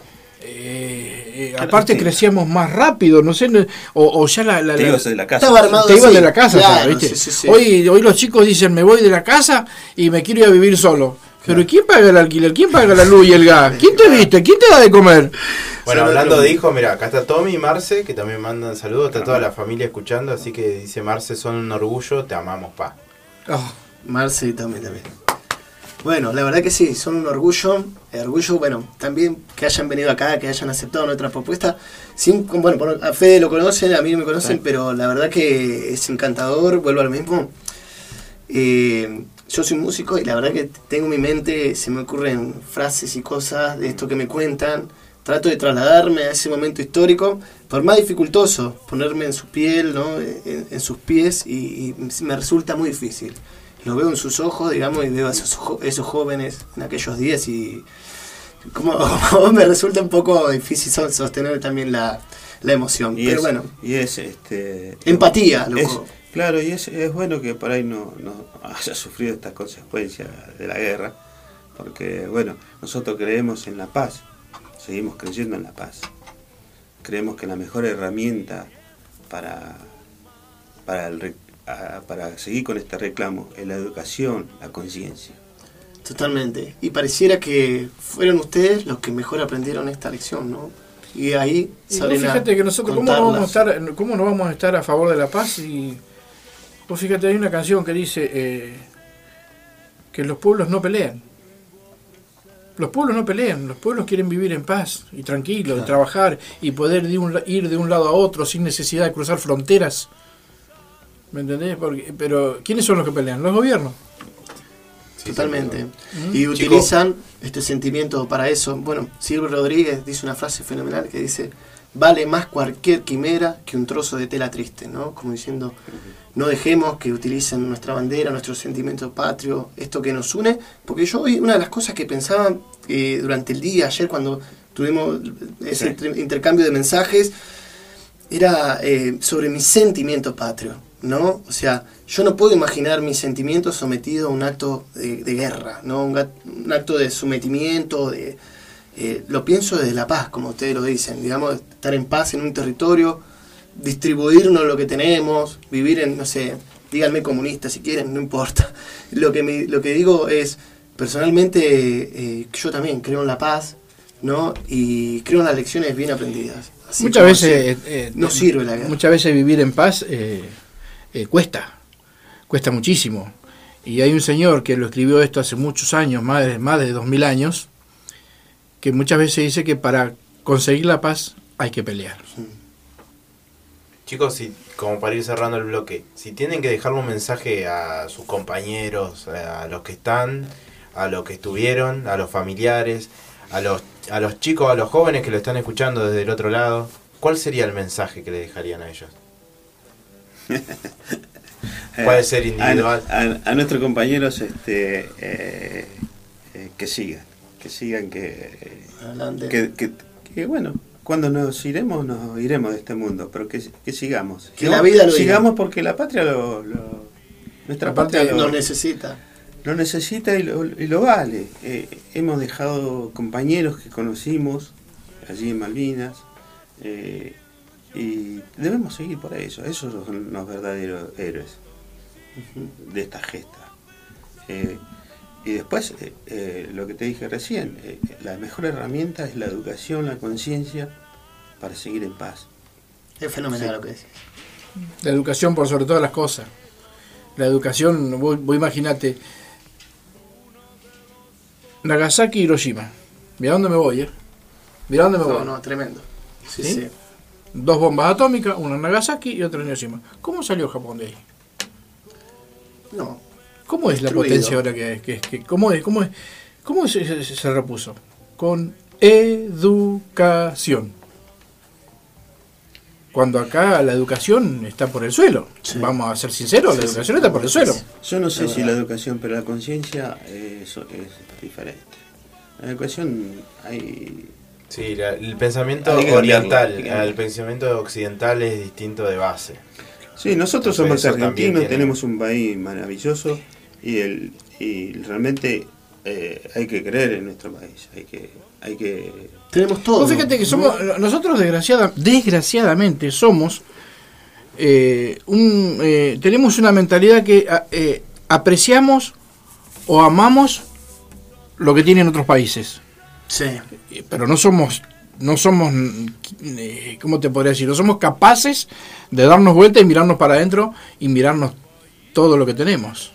Eh, eh, Claro, aparte crecíamos más rápido, no sé, o, o ya la, la- Te ibas de la casa. Estaba armado te ibas de la casa, Claro, ya, ¿viste? sí, sí, sí. Hoy, hoy los chicos dicen, me voy de la casa y me quiero ir a vivir solo. Pero ¿quién paga el alquiler? ¿Quién paga la luz y el gas? ¿Quién te viste? ¿Quién te da de comer? Bueno, hablando de hijos, mira, acá está Tommy y Marce, que también mandan saludos, está toda la familia escuchando, así que dice Marce, son un orgullo, te amamos, pa. Oh, Marce también, también. Bueno, la verdad que sí, son un orgullo. Orgullo, bueno, también que hayan venido acá, que hayan aceptado nuestra propuesta. Sin, bueno, a Fede lo conocen, a mí no me conocen, pero la verdad que es encantador, vuelvo al mismo. Eh, yo soy músico y la verdad que tengo en mi mente, se me ocurren frases y cosas de esto que me cuentan. Trato de trasladarme a ese momento histórico, por más dificultoso, ponerme en su piel, ¿no? en, en sus pies, y, y me resulta muy difícil. Lo veo en sus ojos, digamos, y veo a esos, esos jóvenes en aquellos días y como, [laughs] como me resulta un poco difícil so- sostener también la, la emoción. Y Pero es, bueno, y es este empatía, es- loco. Claro, y es, es bueno que por ahí no, no haya sufrido estas consecuencias de la guerra, porque bueno, nosotros creemos en la paz, seguimos creyendo en la paz. Creemos que la mejor herramienta para, para, el seguir con este reclamo es la educación, la conciencia. Totalmente. Y pareciera que fueron ustedes los que mejor aprendieron esta lección, ¿no? Y ahí Y a fíjate que nosotros, ¿cómo no, vamos a estar, ¿cómo no vamos a estar a favor de la paz? Y vos fíjate, hay una canción que dice eh, que los pueblos no pelean. Los pueblos no pelean, los pueblos quieren vivir en paz y tranquilo, y trabajar y poder de un la- ir de un lado a otro sin necesidad de cruzar fronteras. ¿Me entendés? Porque, pero ¿quiénes son los que pelean? Los gobiernos. Totalmente. Mm. Y utilizan este sentimiento para eso. Bueno, Silvio Rodríguez dice una frase fenomenal que dice, vale más cualquier quimera que un trozo de tela triste, ¿no? Como diciendo, no dejemos que utilicen nuestra bandera, nuestro sentimiento patrio, esto que nos une, porque yo hoy una de las cosas que pensaba eh, durante el día, ayer cuando tuvimos ese Sí. intercambio de mensajes, era eh, sobre mi sentimiento patrio, ¿no? O sea, yo no puedo imaginar mi sentimiento sometido a un acto de, de guerra, ¿no? Un, un acto de sometimiento, de, eh, lo pienso desde la paz, como ustedes lo dicen, digamos, estar en paz en un territorio, distribuirnos lo que tenemos, vivir en, no sé, díganme comunista si quieren, no importa. [laughs] Lo que, me- lo que digo es, personalmente, eh, yo también creo en la paz, ¿no? Y creo en las lecciones bien aprendidas. Así muchas veces si- eh, no sirve la guerra. muchas veces vivir en paz eh, eh, cuesta cuesta muchísimo y hay un señor que lo escribió esto hace muchos años más de más de dos mil años que muchas veces dice que para conseguir la paz hay que pelear Chicos, si, como para ir cerrando el bloque, si tienen que dejarle un mensaje a sus compañeros, a los que están, a los que estuvieron, a los familiares, a los, a los chicos, a los jóvenes que lo están escuchando desde el otro lado, ¿cuál sería el mensaje que le dejarían a ellos? [laughs] Puede ser individual. A, a- a nuestros compañeros este, eh, eh, que sigan, que sigan, que, Adelante. que, que- que, bueno, cuando nos iremos, nos iremos de este mundo, pero que, que sigamos. Que la vida lo diga. Sigamos porque la patria lo, lo- nuestra La patria patria lo, necesita. lo necesita y lo, y lo vale. Eh, hemos dejado compañeros que conocimos allí en Malvinas eh, y debemos seguir por eso. Esos son los verdaderos héroes de esta gesta. Eh, y después, eh, eh, lo que te dije recién, eh, la mejor herramienta es la educación, la conciencia para seguir en paz. Es fenomenal Sí. lo que decís. la educación por sobre todas las cosas la educación vos, vos imaginate Nagasaki y Hiroshima mira dónde me voy eh mira dónde me voy No, no, tremendo. Sí, ¿Sí? sí. dos bombas atómicas, una en Nagasaki y otra en Hiroshima. ¿Cómo salió Japón de ahí? No, ¿Cómo es la potencia ahora que, que, que- cómo es, cómo es, cómo se, se- se repuso? Con educación. Cuando acá la educación está por el suelo. Sí. Vamos a ser sinceros, la sí. educación está por el suelo. Yo no sé si la educación, pero la conciencia eso es diferente. En la educación hay... Sí, la- el pensamiento oriental, cambiarlo. el pensamiento occidental es distinto de base. Sí, nosotros somos argentinos, tiene- tenemos un país maravilloso y el y realmente eh, hay que creer en nuestro país, hay que hay que Tenemos todo. Fíjate que somos, nosotros desgraciada, desgraciadamente somos, eh, un, eh, tenemos una mentalidad que a- eh, apreciamos o amamos lo que tienen otros países. Sí. Eh, pero no somos no somos eh, cómo te podría decir no somos capaces de darnos vuelta y mirarnos para adentro y mirarnos todo lo que tenemos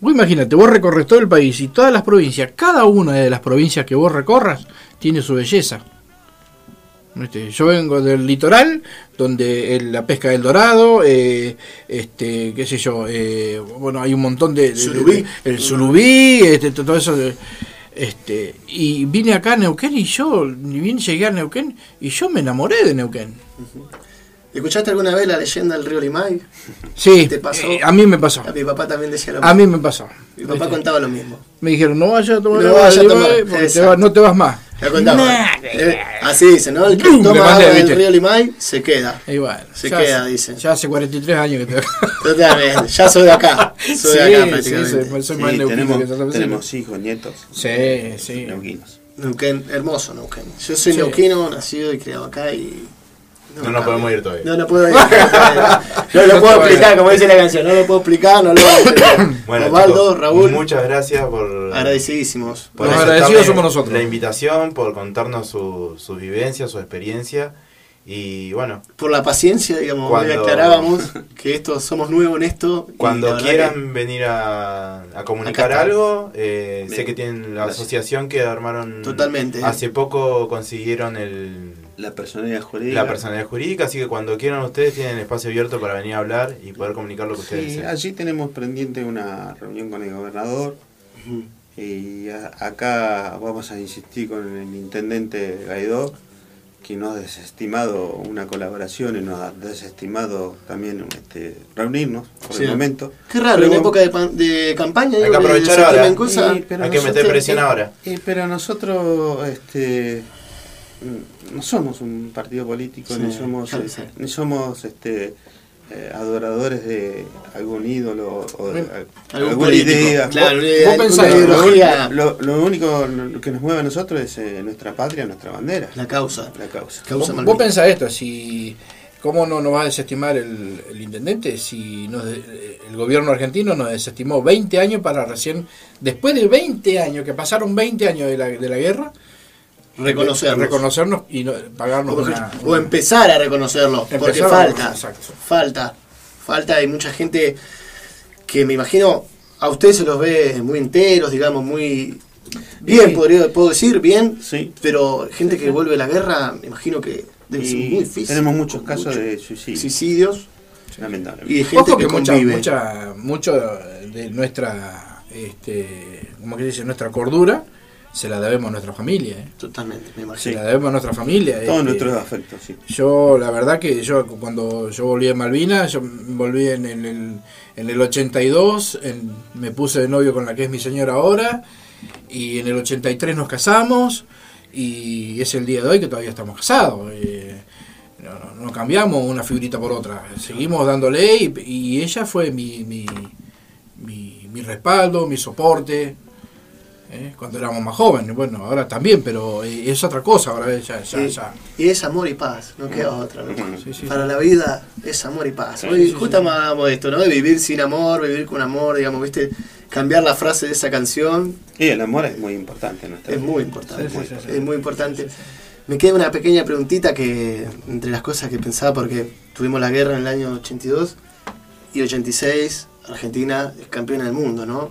vos imagínate vos recorres todo el país y todas las provincias cada una de las provincias que vos recorras tiene su belleza ¿Viste? Yo vengo del litoral, donde el- la pesca del dorado, eh, este, qué sé yo, eh, bueno, hay un montón de, de- de- Surubí. el surubí, este, todo eso, de- este, y vine acá a Neuquén y yo, ni bien llegué a Neuquén y yo me enamoré de Neuquén. ¿Escuchaste alguna vez la leyenda del río Limay? Sí, ¿Te pasó? eh, a mí me pasó, A mi papá también decía lo a mismo. mí me pasó. Mi papá ¿Viste? contaba lo mismo. Me dijeron, no vayas a tomar No vayas a tomar, Limay porque te no te vas más. Contaba. Eh, así dice, ¿no? El que toma mandé, agua río Limay se queda. Y bueno, Se queda, hace- dice. Ya hace 43 años que te Totalmente. Ya soy de acá. [laughs] Soy Sí, de acá sí, prácticamente. soy- soy Sí, más neuquino tenemos, que tenemos hijos, nietos, Sí, sí. neuquinos. Neuquén, hermoso Neuquén. Yo soy Sí. neuquino, nacido y criado acá y... No nos cambia. podemos ir todavía. No, no puedo ir. [laughs] No lo puedo explicar, como dice la canción. No lo puedo explicar, no lo puedo explicar. [coughs] Bueno, Osvaldo, Raúl, muchas gracias por, agradecidísimos. por Los agradecidos somos nosotros. La invitación, por contarnos su, su vivencia, su experiencia. Y bueno, Por la paciencia, digamos, Cuando- aclarábamos que esto somos nuevos en esto. cuando quieran venir a, a comunicar algo, eh, sé que tienen la Gracias. asociación que armaron. Totalmente. Hace poco consiguieron el, La personalidad jurídica. la personalidad jurídica, así que cuando quieran ustedes tienen espacio abierto para venir a hablar y poder comunicar lo que ustedes Sí, deseen. allí tenemos pendiente una reunión con el gobernador y a- acá vamos a insistir con el intendente Gaidó, que nos ha desestimado una colaboración y nos ha desestimado también este, reunirnos por Sí. el momento. Qué raro, Pero en época de, pan- de campaña. Hay digo, que aprovechar ahora. pero Hay que meter presión eh, ahora. eh, pero nosotros este, no somos un partido político, Sí, ni somos, claro, eh, sí. ni somos este, eh, adoradores de algún ídolo o de Algún alguna político, idea. Claro, Vos- pensás ideología. lo- lo único que nos mueve a nosotros es eh, nuestra patria, nuestra bandera, La causa. la causa. Causa Vos, pensás esto, si ¿cómo no nos va a desestimar el, el intendente si nos de- el gobierno argentino nos desestimó 20 años para recién, después de 20 años, que pasaron 20 años de la, de la guerra, Reconocerlos. reconocernos y no- pagarnos O, una, o empezar a reconocerlo, porque falta. exacto. Falta. Falta, hay mucha gente que me imagino a ustedes se los ve muy enteros, digamos, muy bien, Sí. podría, puedo decir, bien, Sí. pero gente que vuelve a la guerra, me imagino que debe ser muy difícil. tenemos muchos casos mucho- de suicidio, suicidios lamentablemente. y de gente Ojo que, que mucha, mucha, mucho de nuestra, este, como que dice, nuestra cordura se la debemos a nuestra familia. ¿eh? Totalmente, me Se imagino. la debemos a nuestra familia. Todos este, nuestros afectos, sí. Yo, la verdad que yo cuando yo volví a Malvinas, yo volví en el, en el 82, en- me puse de novio con la que es mi señora ahora, y en el 83 nos casamos, y es el día de hoy que todavía estamos casados. eh, no, no- no cambiamos una figurita por otra, seguimos dándole, y, y ella fue mi, mi, mi, mi respaldo, mi soporte. Eh, Cuando éramos más jóvenes, bueno, ahora también, pero eh, es otra cosa, ahora ya, ya, Sí. ya. Y es amor y paz, no queda otra. ¿no? Sí, sí, Para la vida es amor y paz. Sí, Hoy sí, justo de esto, ¿no? De vivir sin amor, vivir con amor, digamos, ¿viste? Cambiar la frase de esa canción Y el amor es muy importante nuestra es muy importante. Es muy importante. Me queda una pequeña preguntita que, entre las cosas que pensaba, porque tuvimos la guerra en el año 82 y 86, Argentina es campeona del mundo, ¿no?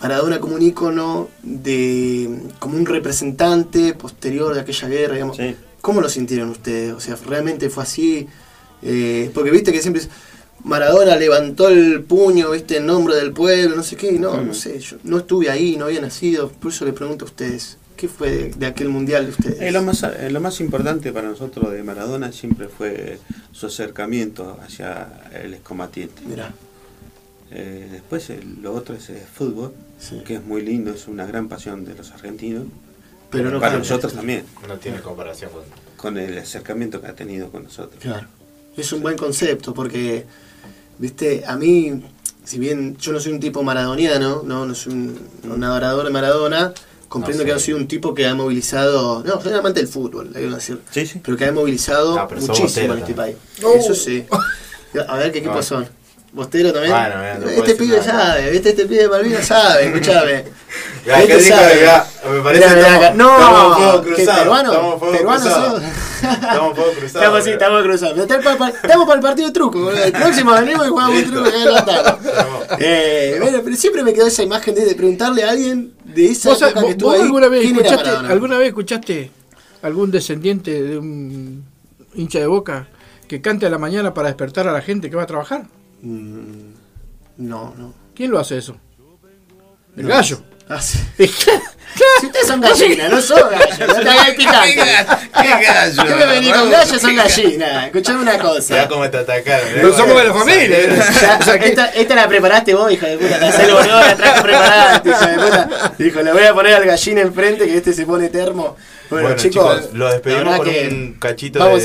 Maradona como un ícono de, como un representante posterior de aquella guerra, digamos. Sí. ¿Cómo lo sintieron ustedes? O sea, ¿realmente fue así? Eh, porque viste que siempre es, Maradona levantó el puño, viste, en nombre del pueblo, no sé qué, y no, Mm. no sé, yo no estuve ahí, no había nacido, por eso le pregunto a ustedes, ¿qué fue de, de aquel mundial de ustedes? Eh, lo, más, eh, lo más importante para nosotros de Maradona siempre fue su acercamiento hacia el excombatiente. Mirá, Eh, después el- lo otro es el fútbol, Sí. que es muy lindo, es una gran pasión de los argentinos. Pero no para nosotros también, No tiene comparación con. con el acercamiento que ha tenido con nosotros. Claro. Es un buen concepto porque, viste, a mí, si bien yo no soy un tipo maradoniano, no, no soy un, un adorador de Maradona, comprendo No que ha sido un tipo que ha movilizado, no, soy amante del fútbol, hay que decir, Sí, sí. pero que ha movilizado Ah, muchísimo en este país. también. Eso sí. A ver qué equipos son. ¿Bostero también? Bueno, mira, no este pibe nada. sabe, ¿viste? Este pibe de Malvinas sabe, escúchame. [laughs] Este que sabe. que ya, me parece Mirá, que mirá estamos-. No, estamos en fuego ¿qué, cruzado, peruano? estamos fuego ¿Peruano cruzado. Estamos fuego cruzado. Estamos así, estamos cruzados. Estamos para, para- estamos para el partido de truco, boludo. El próximo venimos y jugamos un truco acá en la tarde. Eh, bueno, pero siempre me quedó esa imagen de, de preguntarle a alguien de esa ¿Vos, época vos- que estuvo vos ahí. alguna, vez ¿quién era escuchaste, alguna vez escuchaste algún descendiente de un hincha de boca que cante a la mañana para despertar a la gente que va a trabajar? Mm, no, no. ¿Quién lo hace eso? El No. gallo. Ah, sí. [laughs] Si ustedes son gallinas, no son gallos, no te hagas el picante. [laughs] ¿Qué gallo? ¿Qué me venís con gallos? Son gallinas. Escuchame una cosa. Ya cómo te atacaron. ¿eh? Pero somos de la familia. [laughs] Esta, esta la preparaste vos, hijo de puta. Te hacés el boludo, la traje preparada, hijo de puta. Dijo, le voy a poner al gallín enfrente que este se pone termo. Bueno, Bueno, chicos, chicos, lo despedimos con un cachito vamos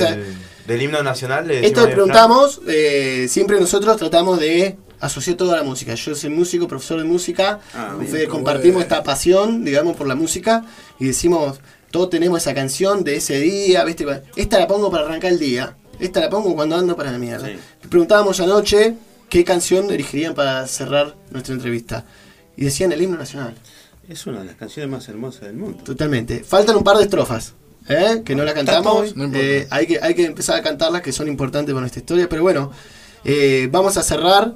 del, himno nacional. le Esto Fran. preguntamos, eh, siempre nosotros tratamos de asociar toda la música. Yo soy músico, profesor de música, Ah, bien, compartimos bueno. esta pasión, digamos, por la música y decimos, todos tenemos esa canción de ese día, ¿viste? Esta la pongo para arrancar el día, esta la pongo cuando ando para la mierda. Sí. Preguntábamos anoche qué canción elegirían para cerrar nuestra entrevista. Y decían el himno nacional. Es una de las canciones más hermosas del mundo. Totalmente. Faltan un par de estrofas. ¿Eh? Que no la cantamos. No. Eh, hay, que, hay que empezar a cantarlas que son importantes para nuestra historia. Pero bueno, eh, vamos a cerrar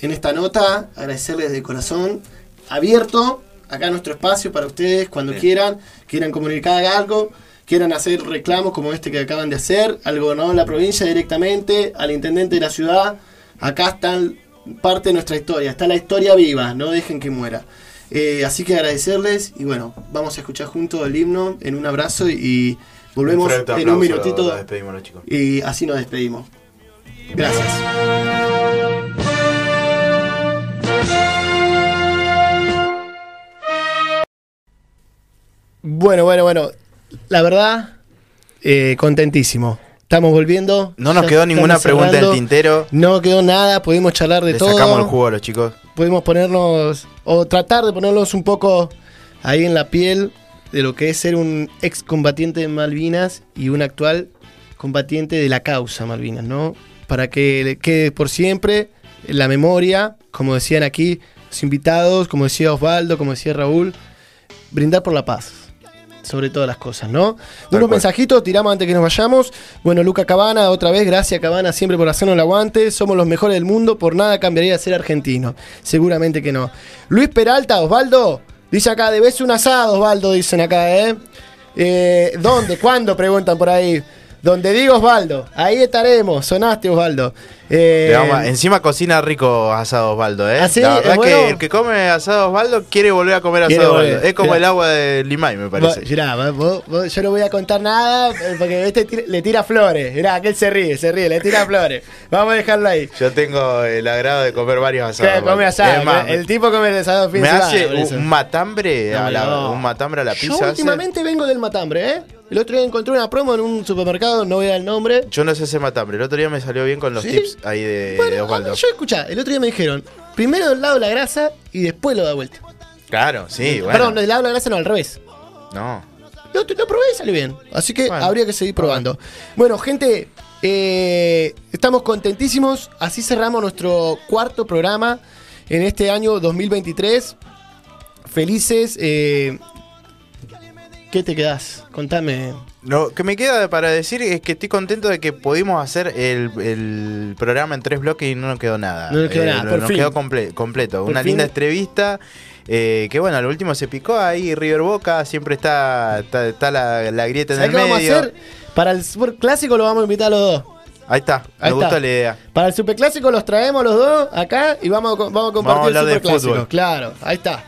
en esta nota. Agradecerles de corazón. Abierto acá nuestro espacio para ustedes cuando Bien. quieran. Quieran comunicar algo. Quieran hacer reclamos como este que acaban de hacer. Al gobernador de la provincia directamente. Al intendente de la ciudad. Acá están parte de nuestra historia. Está la historia viva. No dejen que muera. Eh, así que agradecerles y bueno, vamos a escuchar juntos el himno en un abrazo y, volvemos en un minutito Nos despedimos los chicos. y así nos despedimos. Gracias. Bueno, bueno, bueno. La verdad, eh, contentísimo. Estamos volviendo. No nos Ya quedó ninguna estamos pregunta en el cerrando. tintero. No quedó nada, pudimos charlar de Le todo sacamos el jugo a los chicos. podemos ponernos o tratar de ponernos un poco ahí en la piel de lo que es ser un ex combatiente de Malvinas y un actual combatiente de la causa Malvinas, ¿no? Para que le quede por siempre en la memoria, como decían aquí los invitados, como decía Osvaldo, como decía Raúl, brindar por la paz. Sobre todas las cosas, ¿no? Tal Unos cual. mensajitos, tiramos antes que nos vayamos. Bueno, Luca Cabana, otra vez, gracias Cabana siempre por hacernos el aguante. Somos los mejores del mundo, por nada cambiaría de ser argentino. Seguramente que no. Luis Peralta, Osvaldo, dice acá, debes un asado, Osvaldo, dicen acá, ¿eh? Eh, ¿Dónde? ¿Cuándo? Preguntan por ahí. Donde digo Osvaldo, ahí estaremos. Sonaste, Osvaldo. Eh, vamos encima cocina rico asado Osvaldo, ¿eh? ¿Ah, sí? La verdad ¿Es bueno? que el que come asado Osvaldo quiere volver a comer asado. Osvaldo. Es como Mirá. el agua de Limay, me vos- parece. mirá, vos- vos- yo no voy a contar nada eh, porque este tira- le tira flores. Mirá, aquel se ríe, se ríe, le tira flores. Vamos a dejarlo ahí. Yo tengo el agrado de comer varios asados. Que come asado. Es más, el tipo come el asado fin me hace un matambre, a la, No. un matambre a la Yo pizza. hace- últimamente vengo del matambre, ¿eh? El otro día encontré una promo en un supermercado, no voy a dar el nombre. Yo no sé hacer matambre. El otro día me salió bien con los ¿Sí? tips ahí de, Bueno, de a Osvaldo. yo escuchá, el otro día me dijeron, primero del lado la grasa y después lo da vuelta. Claro, sí, bueno. Perdón, del lado la grasa no, al revés. No. Lo, lo probé y salió bien. Así que Bueno. habría que seguir probando. Bueno, gente, eh, estamos contentísimos. Así cerramos nuestro cuarto programa en este año 2023. Felices. eh, ¿Qué te quedás? Contame. Lo que me queda para decir es que estoy contento de que pudimos hacer el, el programa en tres bloques y no nos quedó nada. No nos quedó nada, por nos fin. quedó comple- completo. Por Una fin. linda entrevista. eh, que bueno, al último se picó ahí River Boca, siempre está, está, está la, la grieta en ¿Sabés el qué vamos a medio. hacer? Para el super clásico lo vamos a invitar a los dos. Ahí está, me Ahí está. la idea. Para el superclásico los traemos los dos acá y vamos a, vamos a compartir Vamos a hablar el de superclásico. fútbol. Claro, ahí está.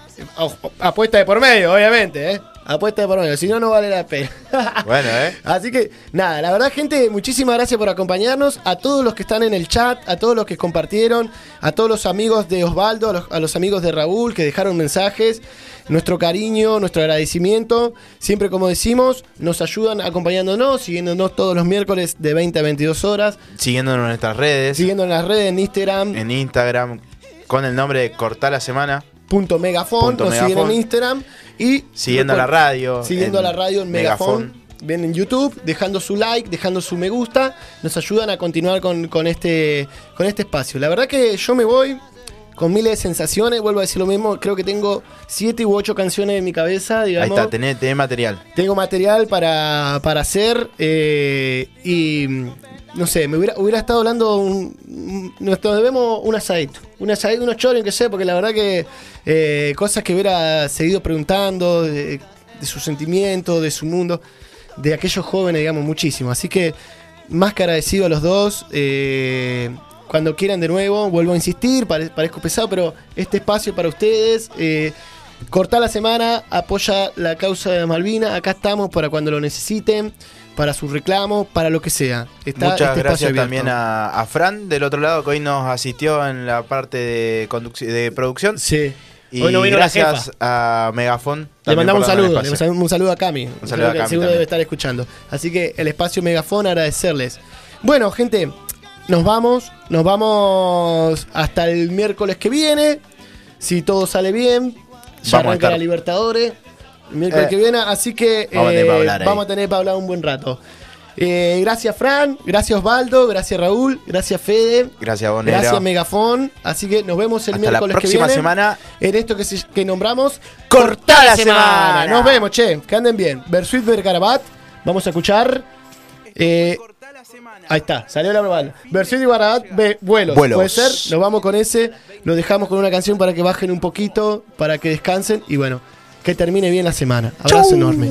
Apuesta de por medio, obviamente, ¿eh? Apuesta de por medio, si no, no vale la pena. [laughs] Bueno, ¿eh? Así que, nada, la verdad, gente, muchísimas gracias por acompañarnos. A todos los que están en el chat, a todos los que compartieron, a todos los amigos de Osvaldo, a los, a los amigos de Raúl que dejaron mensajes. Nuestro cariño, nuestro agradecimiento. Siempre, como decimos, nos ayudan acompañándonos, siguiéndonos todos los miércoles de 20 a 22 horas. Siguiéndonos en nuestras redes, Siguiendo en las redes, en Instagram, en Instagram, con el nombre de Cortá la Semana. Punto megafon, nos siguen en megafon. Instagram. Y Siguiendo a la radio. Siguiendo en a la radio en Megafon. Ven en YouTube, dejando su like, dejando su me gusta, nos ayudan a continuar con, con este, con este espacio. La verdad que yo me voy con miles de sensaciones, vuelvo a decir lo mismo, creo que tengo siete u ocho canciones en mi cabeza, Ahí está, tenés, tenés material. Tengo material para, para hacer eh, y no sé, me hubiera, estado hablando, un, nos debemos un asadito, un asadito, unos choros, que sé, porque la verdad que eh, cosas que hubiera seguido preguntando de, sus sentimientos, de su mundo, de aquellos jóvenes, digamos, muchísimo. Así que más que agradecido a los dos. eh, cuando quieran de nuevo, vuelvo a insistir, pare- parezco pesado, pero este espacio para ustedes. Eh, Corta la semana, apoya la causa de Malvina. Acá estamos para cuando lo necesiten, para sus reclamos, para lo que sea. Está Muchas este gracias abierto. también a, a Fran del otro lado que hoy nos asistió en la parte de, de producción. Sí. Y Hoy no vino la gracias jefa. a Megafon. Le mandamos un saludo, le espacio. mandamos un saludo a Cami. Un saludo Creo a Cami Seguro también. debe estar escuchando. Así que el espacio Megafón, agradecerles. Bueno, gente, nos vamos. Nos vamos hasta el miércoles que viene. Si todo sale bien, ya Vamos a arranca estar. la Libertadores. Miércoles Eh, que viene, así que vamos a tener eh, para hablar ahí. vamos a tener para hablar un buen rato. Eh, gracias Fran, gracias Osvaldo, gracias Raúl, gracias Fede, Gracias, Bonero. gracias Megafón. Así que nos vemos el Hasta la miércoles que próxima viene semana. en esto que, se- que nombramos Cortá la semana. Nos vemos, che, que anden bien. Bersuit Bergarabat, vamos a escuchar. eh, ahí está, salió la verbal. Bersuit Bergarabat, ve- vuelos. Vuelos. Puede ser, nos vamos con ese. Lo dejamos con una canción para que bajen un poquito, para que descansen y bueno, que termine bien la semana. Abrazo enorme.